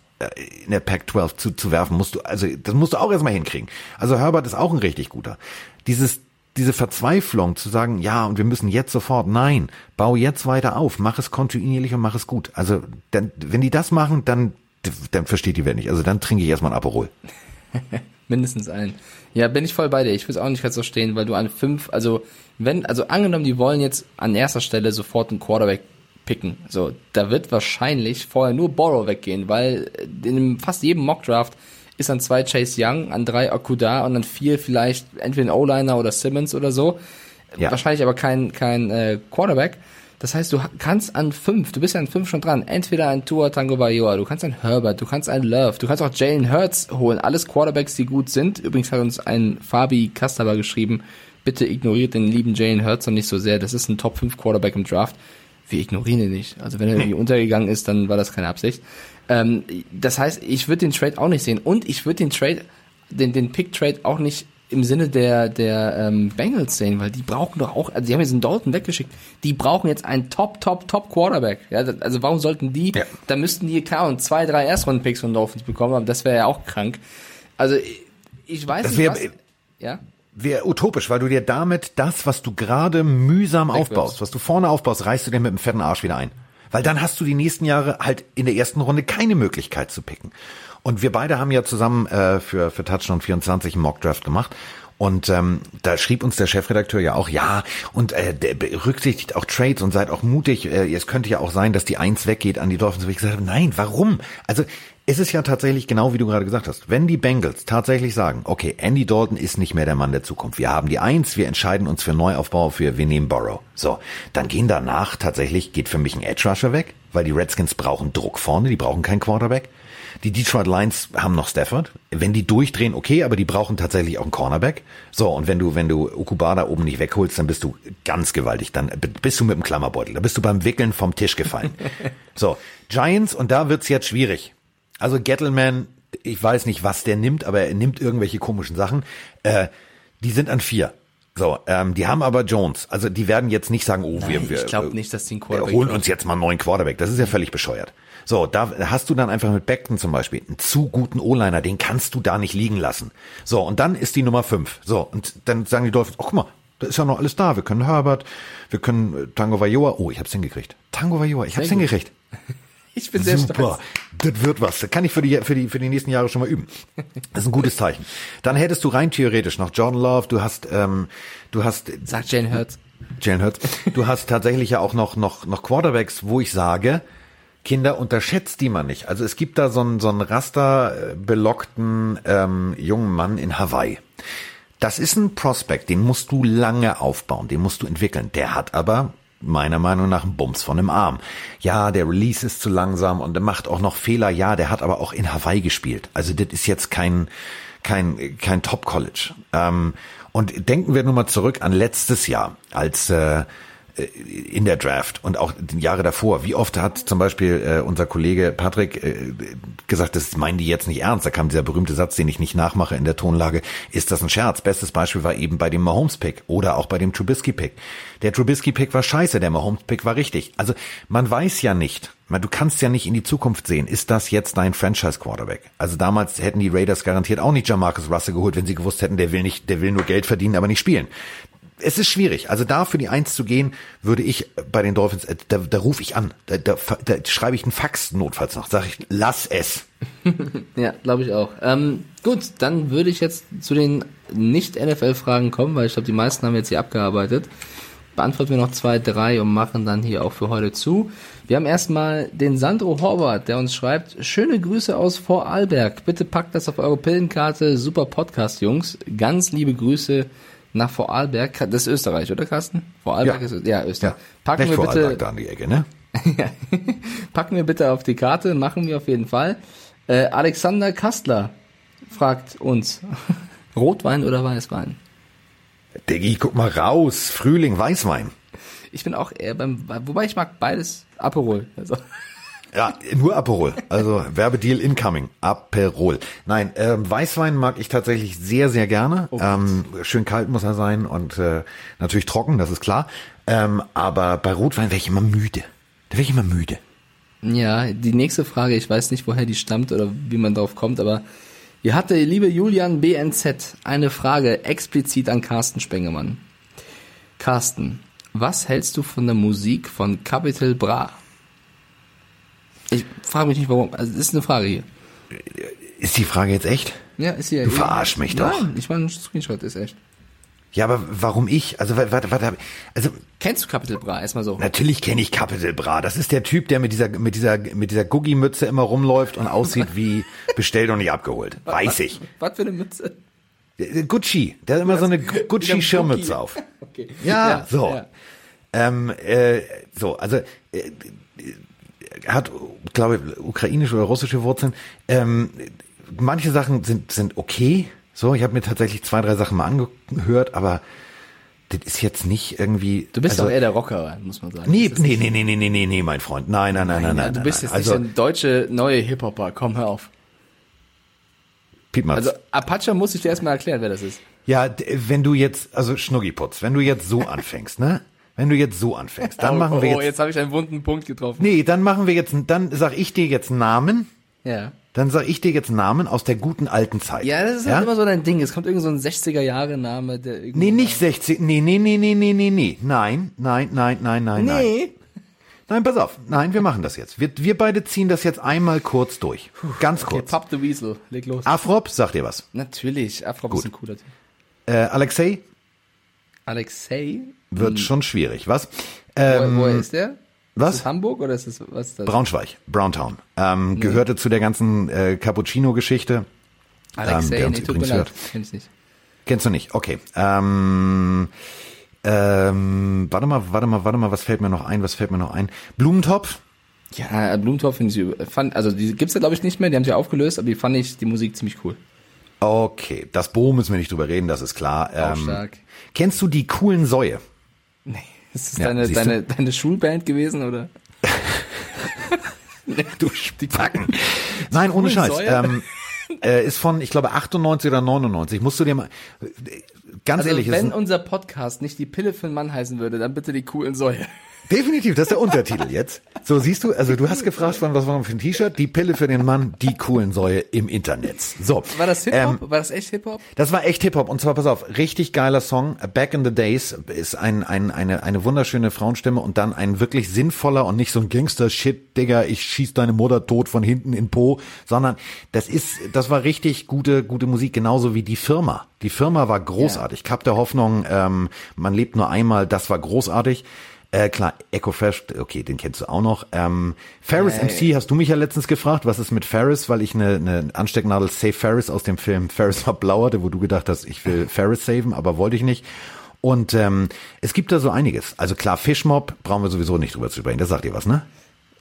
in der Pac-12 zu, zu werfen, musst du, also das musst du auch erstmal hinkriegen. Also Herbert ist auch ein richtig guter. Dieses, diese Verzweiflung zu sagen, ja, und wir müssen jetzt sofort, nein, bau jetzt weiter auf, mach es kontinuierlich und mach es gut. Also, dann, wenn die das machen, dann, dann versteht die Welt nicht. Also dann trinke ich erstmal ein Aperol. Mindestens ein. Ja, bin ich voll bei dir. Ich will es auch nicht ganz so stehen, weil du an fünf, also wenn, also angenommen, die wollen jetzt an erster Stelle sofort einen Quarterback picken. So, da wird wahrscheinlich vorher nur Borrow weggehen, weil in fast jedem Mockdraft ist an zwei Chase Young, an drei Okuda und an vier vielleicht entweder ein O-Liner oder Simmons oder so. Ja. Wahrscheinlich aber kein, kein äh, Quarterback. Das heißt, du kannst an fünf, du bist ja an fünf schon dran, entweder ein Tua Tango Bayoa, du kannst ein Herbert, du kannst ein Love, du kannst auch Jalen Hurts holen. Alles Quarterbacks, die gut sind. Übrigens hat uns ein Fabi Kastaber geschrieben, bitte ignoriert den lieben Jalen Hurts noch nicht so sehr. Das ist ein Top 5 Quarterback im Draft wir ignorieren ihn nicht. Also wenn er irgendwie untergegangen ist, dann war das keine Absicht. Ähm, das heißt, ich würde den Trade auch nicht sehen und ich würde den Trade, den, den Pick-Trade auch nicht im Sinne der, der ähm, Bengals sehen, weil die brauchen doch auch, also die haben jetzt einen Dalton weggeschickt, die brauchen jetzt einen Top, Top, Top Quarterback. Ja, also warum sollten die, ja. da müssten die, klar, zwei, drei Erstrunden-Picks von Dolphins bekommen, aber das wäre ja auch krank. Also ich weiß das nicht, was, ja? wäre utopisch, weil du dir damit das, was du gerade mühsam aufbaust, was du vorne aufbaust, reißt du dir mit dem fetten Arsch wieder ein. Weil dann hast du die nächsten Jahre halt in der ersten Runde keine Möglichkeit zu picken. Und wir beide haben ja zusammen äh, für, für Touchdown 24 einen Mockdraft gemacht. Und ähm, da schrieb uns der Chefredakteur ja auch, ja, und äh, berücksichtigt auch Trades und seid auch mutig. Äh, es könnte ja auch sein, dass die Eins weggeht an die Dolphins. Und ich gesagt habe, nein, warum? Also ist es ja tatsächlich genau wie du gerade gesagt hast. Wenn die Bengals tatsächlich sagen, okay, Andy Dalton ist nicht mehr der Mann der Zukunft. Wir haben die Eins, wir entscheiden uns für Neuaufbau, für wir nehmen Burrow. So, dann gehen danach tatsächlich, geht für mich ein Edge Rusher weg, weil die Redskins brauchen Druck vorne, die brauchen keinen Quarterback. Die Detroit Lions haben noch Stafford. Wenn die durchdrehen, okay, aber die brauchen tatsächlich auch einen Cornerback. So, und wenn du, wenn du Okubada oben nicht wegholst, dann bist du ganz gewaltig. Dann bist du mit dem Klammerbeutel. Da bist du beim Wickeln vom Tisch gefallen. so, Giants, und da wird's jetzt schwierig. Also Gettleman, ich weiß nicht, was der nimmt, aber er nimmt irgendwelche komischen Sachen. Äh, die sind an vier. So, ähm, die haben aber Jones. Also die werden jetzt nicht sagen, oh, Nein, wir, wir, ich glaube nicht, dass die einen wir Quarterback holen uns jetzt mal einen neuen Quarterback. Das ist ja völlig bescheuert. So, da hast du dann einfach mit Beckton zum Beispiel einen zu guten O-Liner, den kannst du da nicht liegen lassen. So, und dann ist die Nummer fünf. So, und dann sagen die Dolphins, oh, guck mal, da ist ja noch alles da. Wir können Herbert, wir können äh, Tango Vailoa. Oh, ich hab's hingekriegt. Tango Vailoa, ich hab's gut. hingekriegt. Ich bin sehr Super, stolz. das wird was. Das kann ich für die, für die, für die nächsten Jahre schon mal üben. Das ist ein gutes Zeichen. Dann hättest du rein theoretisch noch Jordan Love, du hast, ähm, du hast Sagt Jane Hurts. Jalen Hurts. Du hast tatsächlich ja auch noch, noch, noch Quarterbacks, wo ich sage, Kinder, unterschätzt die man nicht. Also es gibt da so einen, so einen rasterbelockten ähm, jungen Mann in Hawaii. Das ist ein Prospect, den musst du lange aufbauen, den musst du entwickeln. Der hat aber meiner Meinung nach einen Bums von dem Arm. Ja, der Release ist zu langsam und der macht auch noch Fehler. Ja, der hat aber auch in Hawaii gespielt. Also das ist jetzt kein kein kein Top College. Ähm, und denken wir nur mal zurück an letztes Jahr, als äh, in der Draft und auch die Jahre davor. Wie oft hat zum Beispiel äh, unser Kollege Patrick äh, gesagt, das meinen die jetzt nicht ernst. Da kam dieser berühmte Satz, den ich nicht nachmache in der Tonlage. Ist das ein Scherz? Bestes Beispiel war eben bei dem Mahomes-Pick oder auch bei dem Trubisky-Pick. Der Trubisky-Pick war scheiße, der Mahomes-Pick war richtig. Also man weiß ja nicht, du kannst ja nicht in die Zukunft sehen. Ist das jetzt dein Franchise-Quarterback? Also damals hätten die Raiders garantiert auch nicht Jamarcus Russell geholt, wenn sie gewusst hätten, der will nicht, der will nur Geld verdienen, aber nicht spielen es ist schwierig. Also da für die Eins zu gehen, würde ich bei den Dolphins, äh, da, da rufe ich an, da, da, da schreibe ich einen Fax notfalls noch, sage ich, lass es. Ja, glaube ich auch. Ähm, gut, dann würde ich jetzt zu den Nicht-NFL-Fragen kommen, weil ich glaube, die meisten haben jetzt hier abgearbeitet. Beantworten wir noch zwei, drei und machen dann hier auch für heute zu. Wir haben erstmal den Sandro Horvath, der uns schreibt, schöne Grüße aus Vorarlberg. Bitte packt das auf eure Pillenkarte. Super Podcast, Jungs. Ganz liebe Grüße nach Vorarlberg. Das ist Österreich, oder Carsten? Vorarlberg Ja. ist ja Österreich. Packen Nicht wir bitte Alltag da an die Ecke, ne? ja. Packen wir bitte auf die Karte, machen wir auf jeden Fall. Äh, Alexander Kastler fragt uns, Rotwein oder Weißwein? Diggi, guck mal raus, Frühling, Weißwein. Ich bin auch eher beim, wobei ich mag beides Aperol. Also, Ja, nur Aperol. Also Werbedeal incoming. Aperol. Nein, ähm, Weißwein mag ich tatsächlich sehr, sehr gerne. ähm, schön kalt muss er sein und äh, natürlich trocken, das ist klar. Ähm, aber bei Rotwein wäre ich immer müde. Da wäre ich immer müde. ja, die nächste Frage, ich weiß nicht, woher die stammt oder wie man drauf kommt, aber hier hatte, liebe Julian BNZ, eine Frage explizit an Carsten Spengemann. Carsten, was hältst du von der Musik von Capital Bra? Ich frage mich nicht, warum. Also, das ist eine Frage hier. Ist die Frage jetzt echt? Ja, ist hier. Du verarsch mich doch. Nein, ich meine, ein Screenshot ist echt. Ja, aber warum ich? Also, warte, warte, also Kennst du Capital Bra? Erstmal so. natürlich kenne ich Capital Bra. Das ist der Typ, der mit dieser mit dieser mit dieser Guggimütze immer rumläuft und aussieht wie bestellt und nicht abgeholt. Weiß ich. Was für eine Mütze? Gucci, der hat immer so eine Gucci-Schirmmütze auf. Okay. Ja, so. ja. Ähm, äh, so, also äh, hat, glaube ich, ukrainische oder russische Wurzeln. Ähm, manche Sachen sind sind okay. So, ich habe mir tatsächlich zwei, drei Sachen mal angehört, aber das ist jetzt nicht irgendwie. Du bist also, doch eher der Rocker, muss man sagen. Nee, nee, nee, nee, nee, nee, nee, nee, mein Freund. Nein, nein, nein, nein, nein. du nein, bist nein. jetzt also, nicht ein deutsche neue Hip-Hopper. Komm, hör auf. Piepmatz. Also Apache muss ich dir erstmal erklären, wer das ist. ja, wenn du jetzt, also Schnuggiputz, wenn du jetzt so anfängst, ne? Wenn du jetzt so anfängst, dann machen wir oh, jetzt, jetzt habe ich einen wunden Punkt getroffen. nee, dann machen wir jetzt, dann sag ich dir jetzt Namen, Ja. dann sag ich dir jetzt Namen aus der guten alten Zeit. Ja, das ist halt immer so dein Ding. Es kommt irgend so ein 60er-Jahre-Name, der irgendwie. Nee, nicht 60, nee, nee, nee, nee, nee, nee, nee, nein, nein, nein, nein, nein, nein. Nee. Nein, pass auf, nein, wir machen das jetzt. Wir, wir beide ziehen das jetzt einmal kurz durch. Ganz Okay, kurz. Pop the Weasel. Leg los. Afrop, sag dir was. Natürlich. Afrop ist ein cooler Typ. Äh, Alexei Alexei? Wird schon schwierig, was? Ähm, woher ist der? Was? Ist das Hamburg oder ist das was ist das? Braunschweig, Browntown. Ähm, Gehörte zu der ganzen äh, Cappuccino-Geschichte. Alexei, der uns nee, übrigens hört. Kenn ich nicht. Kennst du nicht? Okay. Ähm, ähm, warte mal, warte mal, warte mal, was fällt mir noch ein? Was fällt mir noch ein? Blumentopf? Ja, Blumentopf finde ich, fand, also die gibt's ja glaube ich nicht mehr, die haben sie aufgelöst, aber die fand ich die Musik ziemlich cool. Okay, das Bo müssen wir nicht drüber reden, das ist klar. Auch Ähm, stark. kennst du die coolen Säue? Nee, ist das Ja, deine, du? deine, deine Schulband gewesen oder? Du Spacken. Nein, ohne Scheiß. Ähm, äh, ist von, ich glaube, 98 oder 99. Musst du dir mal, ganz Also ehrlich, wenn unser Podcast nicht die Pille für einen Mann heißen würde, dann bitte die coolen Säue. Definitiv, das ist der Untertitel jetzt. So, siehst du, also du hast gefragt, von, was war für ein T-Shirt? Die Pille für den Mann, die coolen Säue im Internet. So. War das Hip-Hop? Ähm, War das echt Hip-Hop? Das war echt Hip-Hop. Und zwar, pass auf, richtig geiler Song. Back in the Days ist ein, ein, eine, eine wunderschöne Frauenstimme und dann ein wirklich sinnvoller und nicht so ein Gangster-Shit, Digga, ich schieß deine Mutter tot von hinten in Po, sondern das ist, das war richtig gute, gute Musik, genauso wie die Firma. Die Firma war großartig. Cup der Hoffnung, ähm, man lebt nur einmal, das war großartig. Äh, klar, Echo Fresh, okay, den kennst du auch noch. Ähm, Ferris MC, hast du mich ja letztens gefragt, was ist mit Ferris, weil ich eine, eine Anstecknadel Save Ferris aus dem Film Ferris war blau hatte, wo du gedacht hast, ich will Ferris saven, aber wollte ich nicht. Und ähm, es gibt da so einiges. Also klar, Fishmob brauchen wir sowieso nicht drüber zu sprechen. Das sagt ihr was, ne?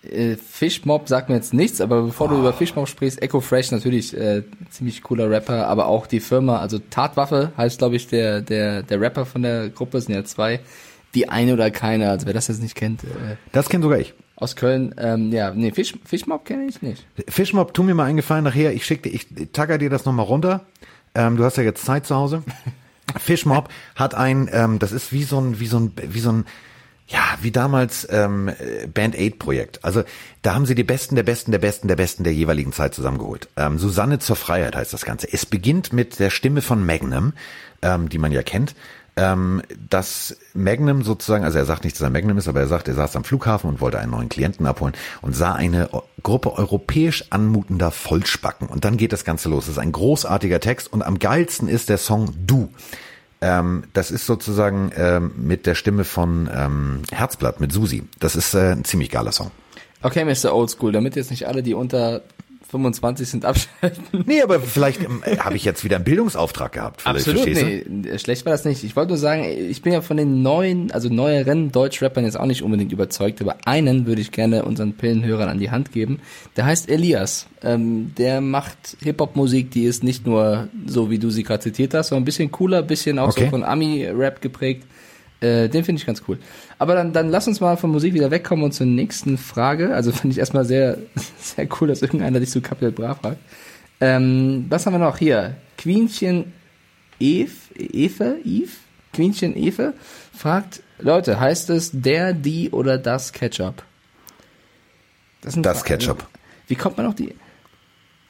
Äh, Fishmob sagt mir jetzt nichts, aber bevor du über Fishmob sprichst, Echo Fresh natürlich äh, ziemlich cooler Rapper, aber auch die Firma, also Tatwaffe heißt glaube ich der der der Rapper von der Gruppe, sind ja zwei, die eine oder keine, also wer das jetzt nicht kennt, äh, Das kennt sogar ich. aus Köln, ähm, ja, nee, Fish, Fishmob kenne ich nicht. Fishmob, tu mir mal einen Gefallen nachher. Ich schick dir, ich tagger dir das nochmal runter. Ähm, du hast ja jetzt Zeit zu Hause. Fishmob hat ein, ähm, das ist wie so ein, wie so ein, wie so ein, ja, wie damals ähm, äh, Band Aid Projekt. Also da haben sie die Besten der Besten der Besten der Besten der jeweiligen Zeit zusammengeholt. Ähm, Susanne zur Freiheit heißt das Ganze. Es beginnt mit der Stimme von Magnum, ähm, die man ja kennt. Ähm, dass Magnum sozusagen, also er sagt nicht, dass er Magnum ist, aber er sagt, er saß am Flughafen und wollte einen neuen Klienten abholen und sah eine Gruppe europäisch anmutender Vollspacken. Und dann geht das Ganze los. Das ist ein großartiger Text und am geilsten ist der Song Du. Ähm, das ist sozusagen ähm, mit der Stimme von ähm, Herzblatt, mit Susi. Das ist äh, ein ziemlich geiler Song. Okay, Mr. Oldschool, damit jetzt nicht alle, die unter 25 sind, abschalten. Nee, aber vielleicht ähm, habe ich jetzt wieder einen Bildungsauftrag gehabt. Vielleicht, Absolut, nee, schlecht war das nicht. Ich wollte nur sagen, ich bin ja von den neuen, also neueren Deutsch-Rappern jetzt auch nicht unbedingt überzeugt, aber einen würde ich gerne unseren Pillenhörern an die Hand geben. Der heißt Elias. Ähm, der macht Hip-Hop-Musik, die ist nicht nur so, wie du sie gerade zitiert hast, sondern ein bisschen cooler, ein bisschen auch Okay. so von Ami-Rap geprägt. Äh, den finde ich ganz cool. Aber dann, dann lass uns mal von Musik wieder wegkommen und zur nächsten Frage. Also finde ich erstmal sehr, sehr cool, dass irgendeiner dich so Capital Bra fragt. Ähm, was haben wir noch hier? Queenchen Eve, Eve, Eve? Queenchen Eve fragt, Leute, heißt es der, die oder das Ketchup? Das, Das Fragen. Ketchup. Wie kommt man auf die?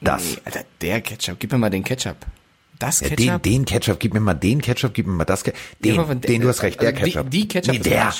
Das. Nee, Alter, der Ketchup. Gib mir mal den Ketchup. Das Ja, Ketchup? den, den Ketchup, gib mir mal den Ketchup, gib mir mal das Ketchup. Den, Ja, der- den, du hast recht, der also die- Ketchup. Die, Ketchup nee, der.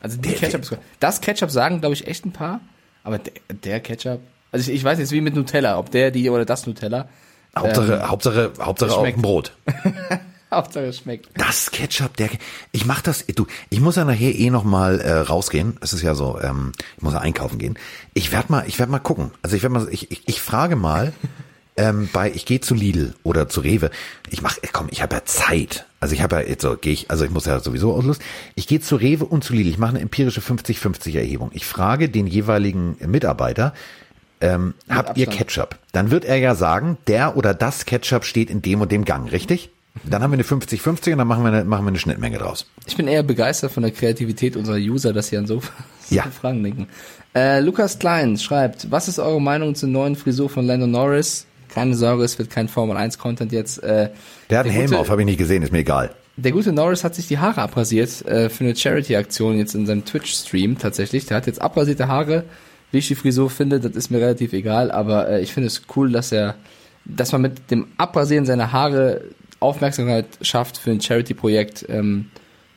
Also die Der- Ketchup ist gut. Das Ketchup sagen, glaube ich, echt ein paar. Aber der, der Ketchup. Also ich, ich weiß jetzt wie mit Nutella, ob der, die oder das Nutella. Hauptsache, Hauptsache, Hauptsache auf schmeckt. dem Brot. Hauptsache es schmeckt. Das Ketchup, der, ich mach das, du, ich muss ja nachher eh noch mal äh, rausgehen. Es ist ja so, ähm, ich muss ja einkaufen gehen. Ich werd mal, ich werd mal gucken. Also ich werd mal, ich, ich, ich frage mal ähm, bei, ich gehe zu Lidl oder zu Rewe. Ich mach, komm, ich habe ja Zeit. Also ich habe ja jetzt so, gehe ich, also ich muss ja sowieso aus Lust. Ich gehe zu Rewe und zu Lidl. Ich mache eine empirische 50-50 Erhebung. Ich frage den jeweiligen Mitarbeiter, ähm, habt ihr Abstand. Ketchup? Dann wird er ja sagen, der oder das Ketchup steht in dem und dem Gang, richtig? Dann haben wir eine 50-50 und dann machen wir eine, machen wir eine Schnittmenge draus. Ich bin eher begeistert von der Kreativität unserer User, dass sie an so, so Ja. Fragen denken. Äh, Lukas Klein schreibt, was ist eure Meinung zur neuen Frisur von Lando Norris? Keine Sorge, es wird kein Formel 1 Content jetzt. Äh, Der hat einen Helm gute- auf, habe ich nicht gesehen, ist mir egal. Der gute Norris hat sich die Haare abrasiert äh, für eine Charity-Aktion jetzt in seinem Twitch-Stream tatsächlich. Der hat jetzt abrasierte Haare. Wie ich die Frisur finde, das ist mir relativ egal, aber äh, ich finde es cool, dass er, dass man mit dem Abrasieren seiner Haare Aufmerksamkeit schafft für ein Charity-Projekt. Ähm,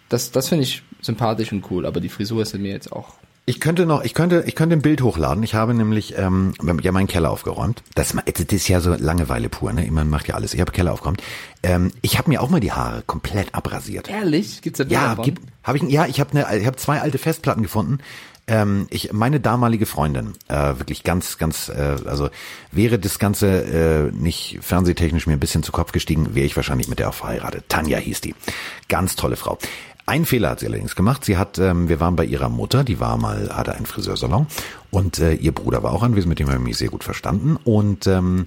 das das finde ich sympathisch und cool, aber die Frisur ist in mir jetzt auch. Ich könnte noch, ich könnte, ich könnte ein Bild hochladen. Ich habe nämlich ähm, ja meinen Keller aufgeräumt. Das, das ist ja so Langeweile pur, ne? Man macht ja alles. Ich habe Keller aufgeräumt. Ähm, ich habe mir auch mal die Haare komplett abrasiert. Ehrlich? Gibt's da Bilder Ja, von? gibt, Habe ich, ja, ich habe ne, ich hab zwei alte Festplatten gefunden. Ähm, ich, meine damalige Freundin, äh, wirklich ganz, ganz, äh, also wäre das Ganze äh, nicht fernsehtechnisch mir ein bisschen zu Kopf gestiegen, wäre ich wahrscheinlich mit der auch verheiratet. Tanja hieß die. Ganz tolle Frau. Ein Fehler hat sie allerdings gemacht. Sie hat, ähm, wir waren bei ihrer Mutter, die war mal, hatte einen Friseursalon und äh, ihr Bruder war auch anwesend, mit dem habe ich mich sehr gut verstanden und ähm,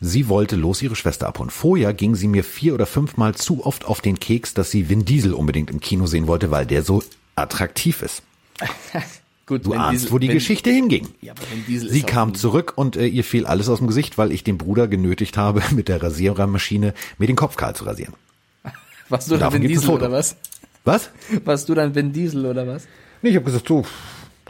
Sie wollte los ihre Schwester abholen. Vorher ging sie mir vier oder fünfmal zu oft auf den Keks, dass sie Vin Diesel unbedingt im Kino sehen wollte, weil der so attraktiv ist. Gut, Du ahnst, Diesel- wo die wenn- Geschichte hinging. Ja, Sie kam zurück und äh, ihr fiel alles aus dem Gesicht, weil ich den Bruder genötigt habe, mit der Rasierermaschine mir den Kopf kahl zu rasieren. Warst du Davon Vin Diesel oder was? Was? Warst du dann Vin Diesel oder was? Nee, ich habe gesagt, du,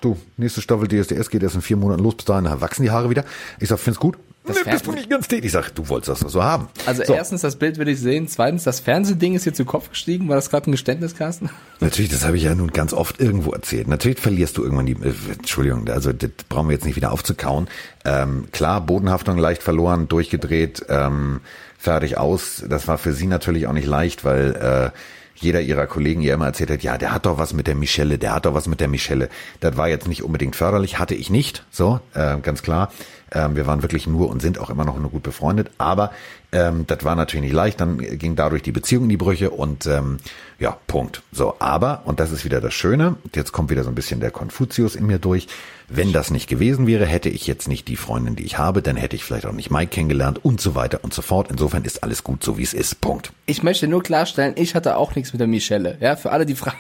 du, nächste Staffel DSDS geht erst in vier Monaten los, bis dahin wachsen die Haare wieder. Ich sag, find's gut? Das nee, bist du nicht ganz tätig. Ich sag, du wolltest das so haben. Also so, erstens, das Bild will ich sehen. Zweitens, das Fernsehding ist dir zu Kopf gestiegen. War das gerade ein Geständnis, Carsten? Natürlich, das habe ich ja nun ganz oft irgendwo erzählt. Natürlich verlierst du irgendwann die, äh, Entschuldigung, also das brauchen wir jetzt nicht wieder aufzukauen. Ähm, klar, Bodenhaftung leicht verloren, durchgedreht, ähm, fertig aus. Das war für sie natürlich auch nicht leicht, weil äh, jeder ihrer Kollegen ihr immer erzählt hat, ja, der hat doch was mit der Michelle, der hat doch was mit der Michelle. Das war jetzt nicht unbedingt förderlich, hatte ich nicht, so, äh, ganz klar. Ähm, wir waren wirklich nur und sind auch immer noch nur gut befreundet, aber ähm, das war natürlich nicht leicht, dann ging dadurch die Beziehung in die Brüche und ähm, ja, Punkt. So, aber, und das ist wieder das Schöne, jetzt kommt wieder so ein bisschen der Konfuzius in mir durch, wenn das nicht gewesen wäre, hätte ich jetzt nicht die Freundin, die ich habe, dann hätte ich vielleicht auch nicht Mike kennengelernt und so weiter und so fort. Insofern ist alles gut, so wie es ist. Punkt. Ich möchte nur klarstellen, ich hatte auch nichts mit der Michelle. Ja, für alle, die fragen.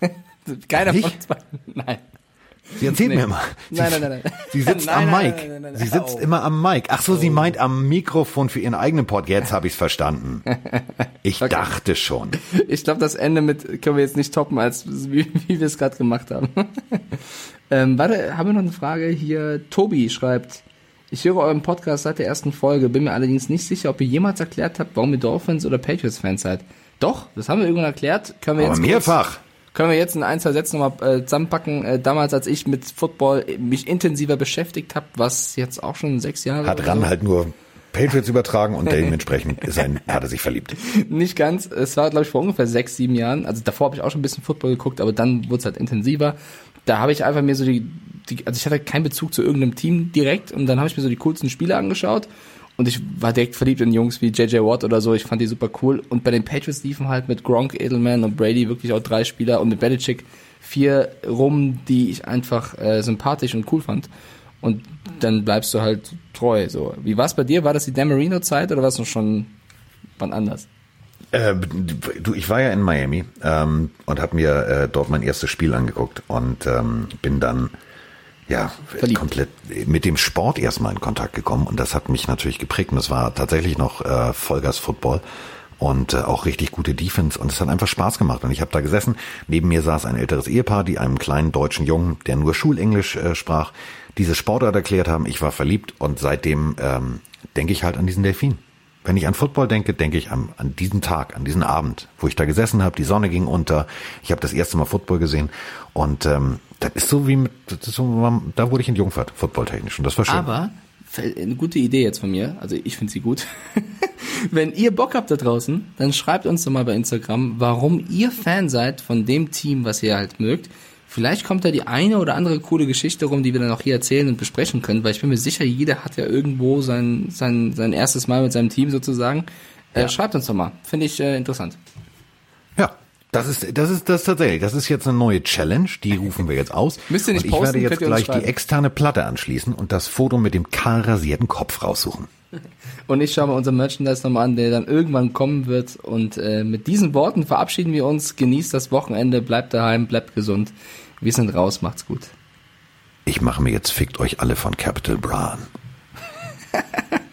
Keiner von Nicht? uns beiden. Nein. Sie erzählt Nee. mir immer. Nein, nein, nein, nein. Sie sitzt Nein, am nein, Mic. nein, Sie sitzt Oh. immer am Mic. Ach so, sie meint am Mikrofon für ihren eigenen Pod. Jetzt habe ich's verstanden. Ich dachte schon. Ich glaube, das Ende mit können wir jetzt nicht toppen, als wie, wie wir es gerade gemacht haben. ähm, warte, haben wir noch eine Frage hier? Tobi schreibt, ich höre euren Podcast seit der ersten Folge, bin mir allerdings nicht sicher, ob ihr jemals erklärt habt, warum ihr Dolphins oder Patriots-Fans seid. Doch, das haben wir irgendwann erklärt. Können wir Aber jetzt mehrfach. Können wir jetzt in ein, zwei Sätzen nochmal äh, zusammenpacken. Äh, damals, als ich mit Football mich intensiver beschäftigt habe, was jetzt auch schon sechs Jahre Hat Ran so. halt nur Patriots übertragen und dementsprechend ist ein, hat er sich verliebt. Nicht ganz. Es war, glaube ich, vor ungefähr sechs, sieben Jahren. Also davor habe ich auch schon ein bisschen Football geguckt, aber dann wurde es halt intensiver. Da habe ich einfach mir so die, die, also ich hatte keinen Bezug zu irgendeinem Team direkt und dann habe ich mir so die coolsten Spiele angeschaut und ich war direkt verliebt in Jungs wie JJ Watt oder so. Ich fand die super cool. Und bei den Patriots liefen halt mit Gronk, Edelman und Brady wirklich auch drei Spieler und mit Belichick vier rum, die ich einfach äh, sympathisch und cool fand. Und dann bleibst du halt treu. So, wie war es bei dir? War das die Dan Marino Zeit oder war es noch schon wann anders? Äh, du, ich war ja in Miami ähm, und habe mir äh, dort mein erstes Spiel angeguckt und ähm, bin dann ja Verliebt. komplett mit dem Sport erstmal in Kontakt gekommen und das hat mich natürlich geprägt und das war tatsächlich noch äh, Vollgas Football und äh, auch richtig gute Defense und es hat einfach Spaß gemacht und ich habe da gesessen, neben mir saß ein älteres Ehepaar, die einem kleinen deutschen Jungen, der nur Schulenglisch äh, sprach, diese Sportart erklärt haben, ich war verliebt und seitdem ähm, denke ich halt an diesen Delfin. Wenn ich an Football denke, denke ich an, an diesen Tag, an diesen Abend, wo ich da gesessen habe, die Sonne ging unter, ich habe das erste Mal Football gesehen und ähm, das ist so wie mit, so, da wurde ich entjungfert, footballtechnisch und das war schön. Aber eine gute Idee jetzt von mir, also ich finde sie gut. Wenn ihr Bock habt da draußen, dann schreibt uns doch mal bei Instagram, warum ihr Fan seid von dem Team, was ihr halt mögt. Vielleicht kommt da die eine oder andere coole Geschichte rum, die wir dann auch hier erzählen und besprechen können, weil ich bin mir sicher, jeder hat ja irgendwo sein, sein, sein erstes Mal mit seinem Team sozusagen. Äh, Ja. Schreibt uns doch mal, finde ich äh, interessant. Ja, das ist, das ist das tatsächlich. Das ist jetzt eine neue Challenge, die rufen wir jetzt aus. Müsst ihr nicht und ich posten, werde jetzt gleich die externe Platte anschließen und das Foto mit dem kahl rasierten Kopf raussuchen. Und ich schaue mir unser Merchandise nochmal an, der dann irgendwann kommen wird. Und äh, mit diesen Worten verabschieden wir uns. Genießt das Wochenende, bleibt daheim, bleibt gesund. Wir sind raus, macht's gut. Ich mache mir jetzt Fickt euch alle von Capital Bra an.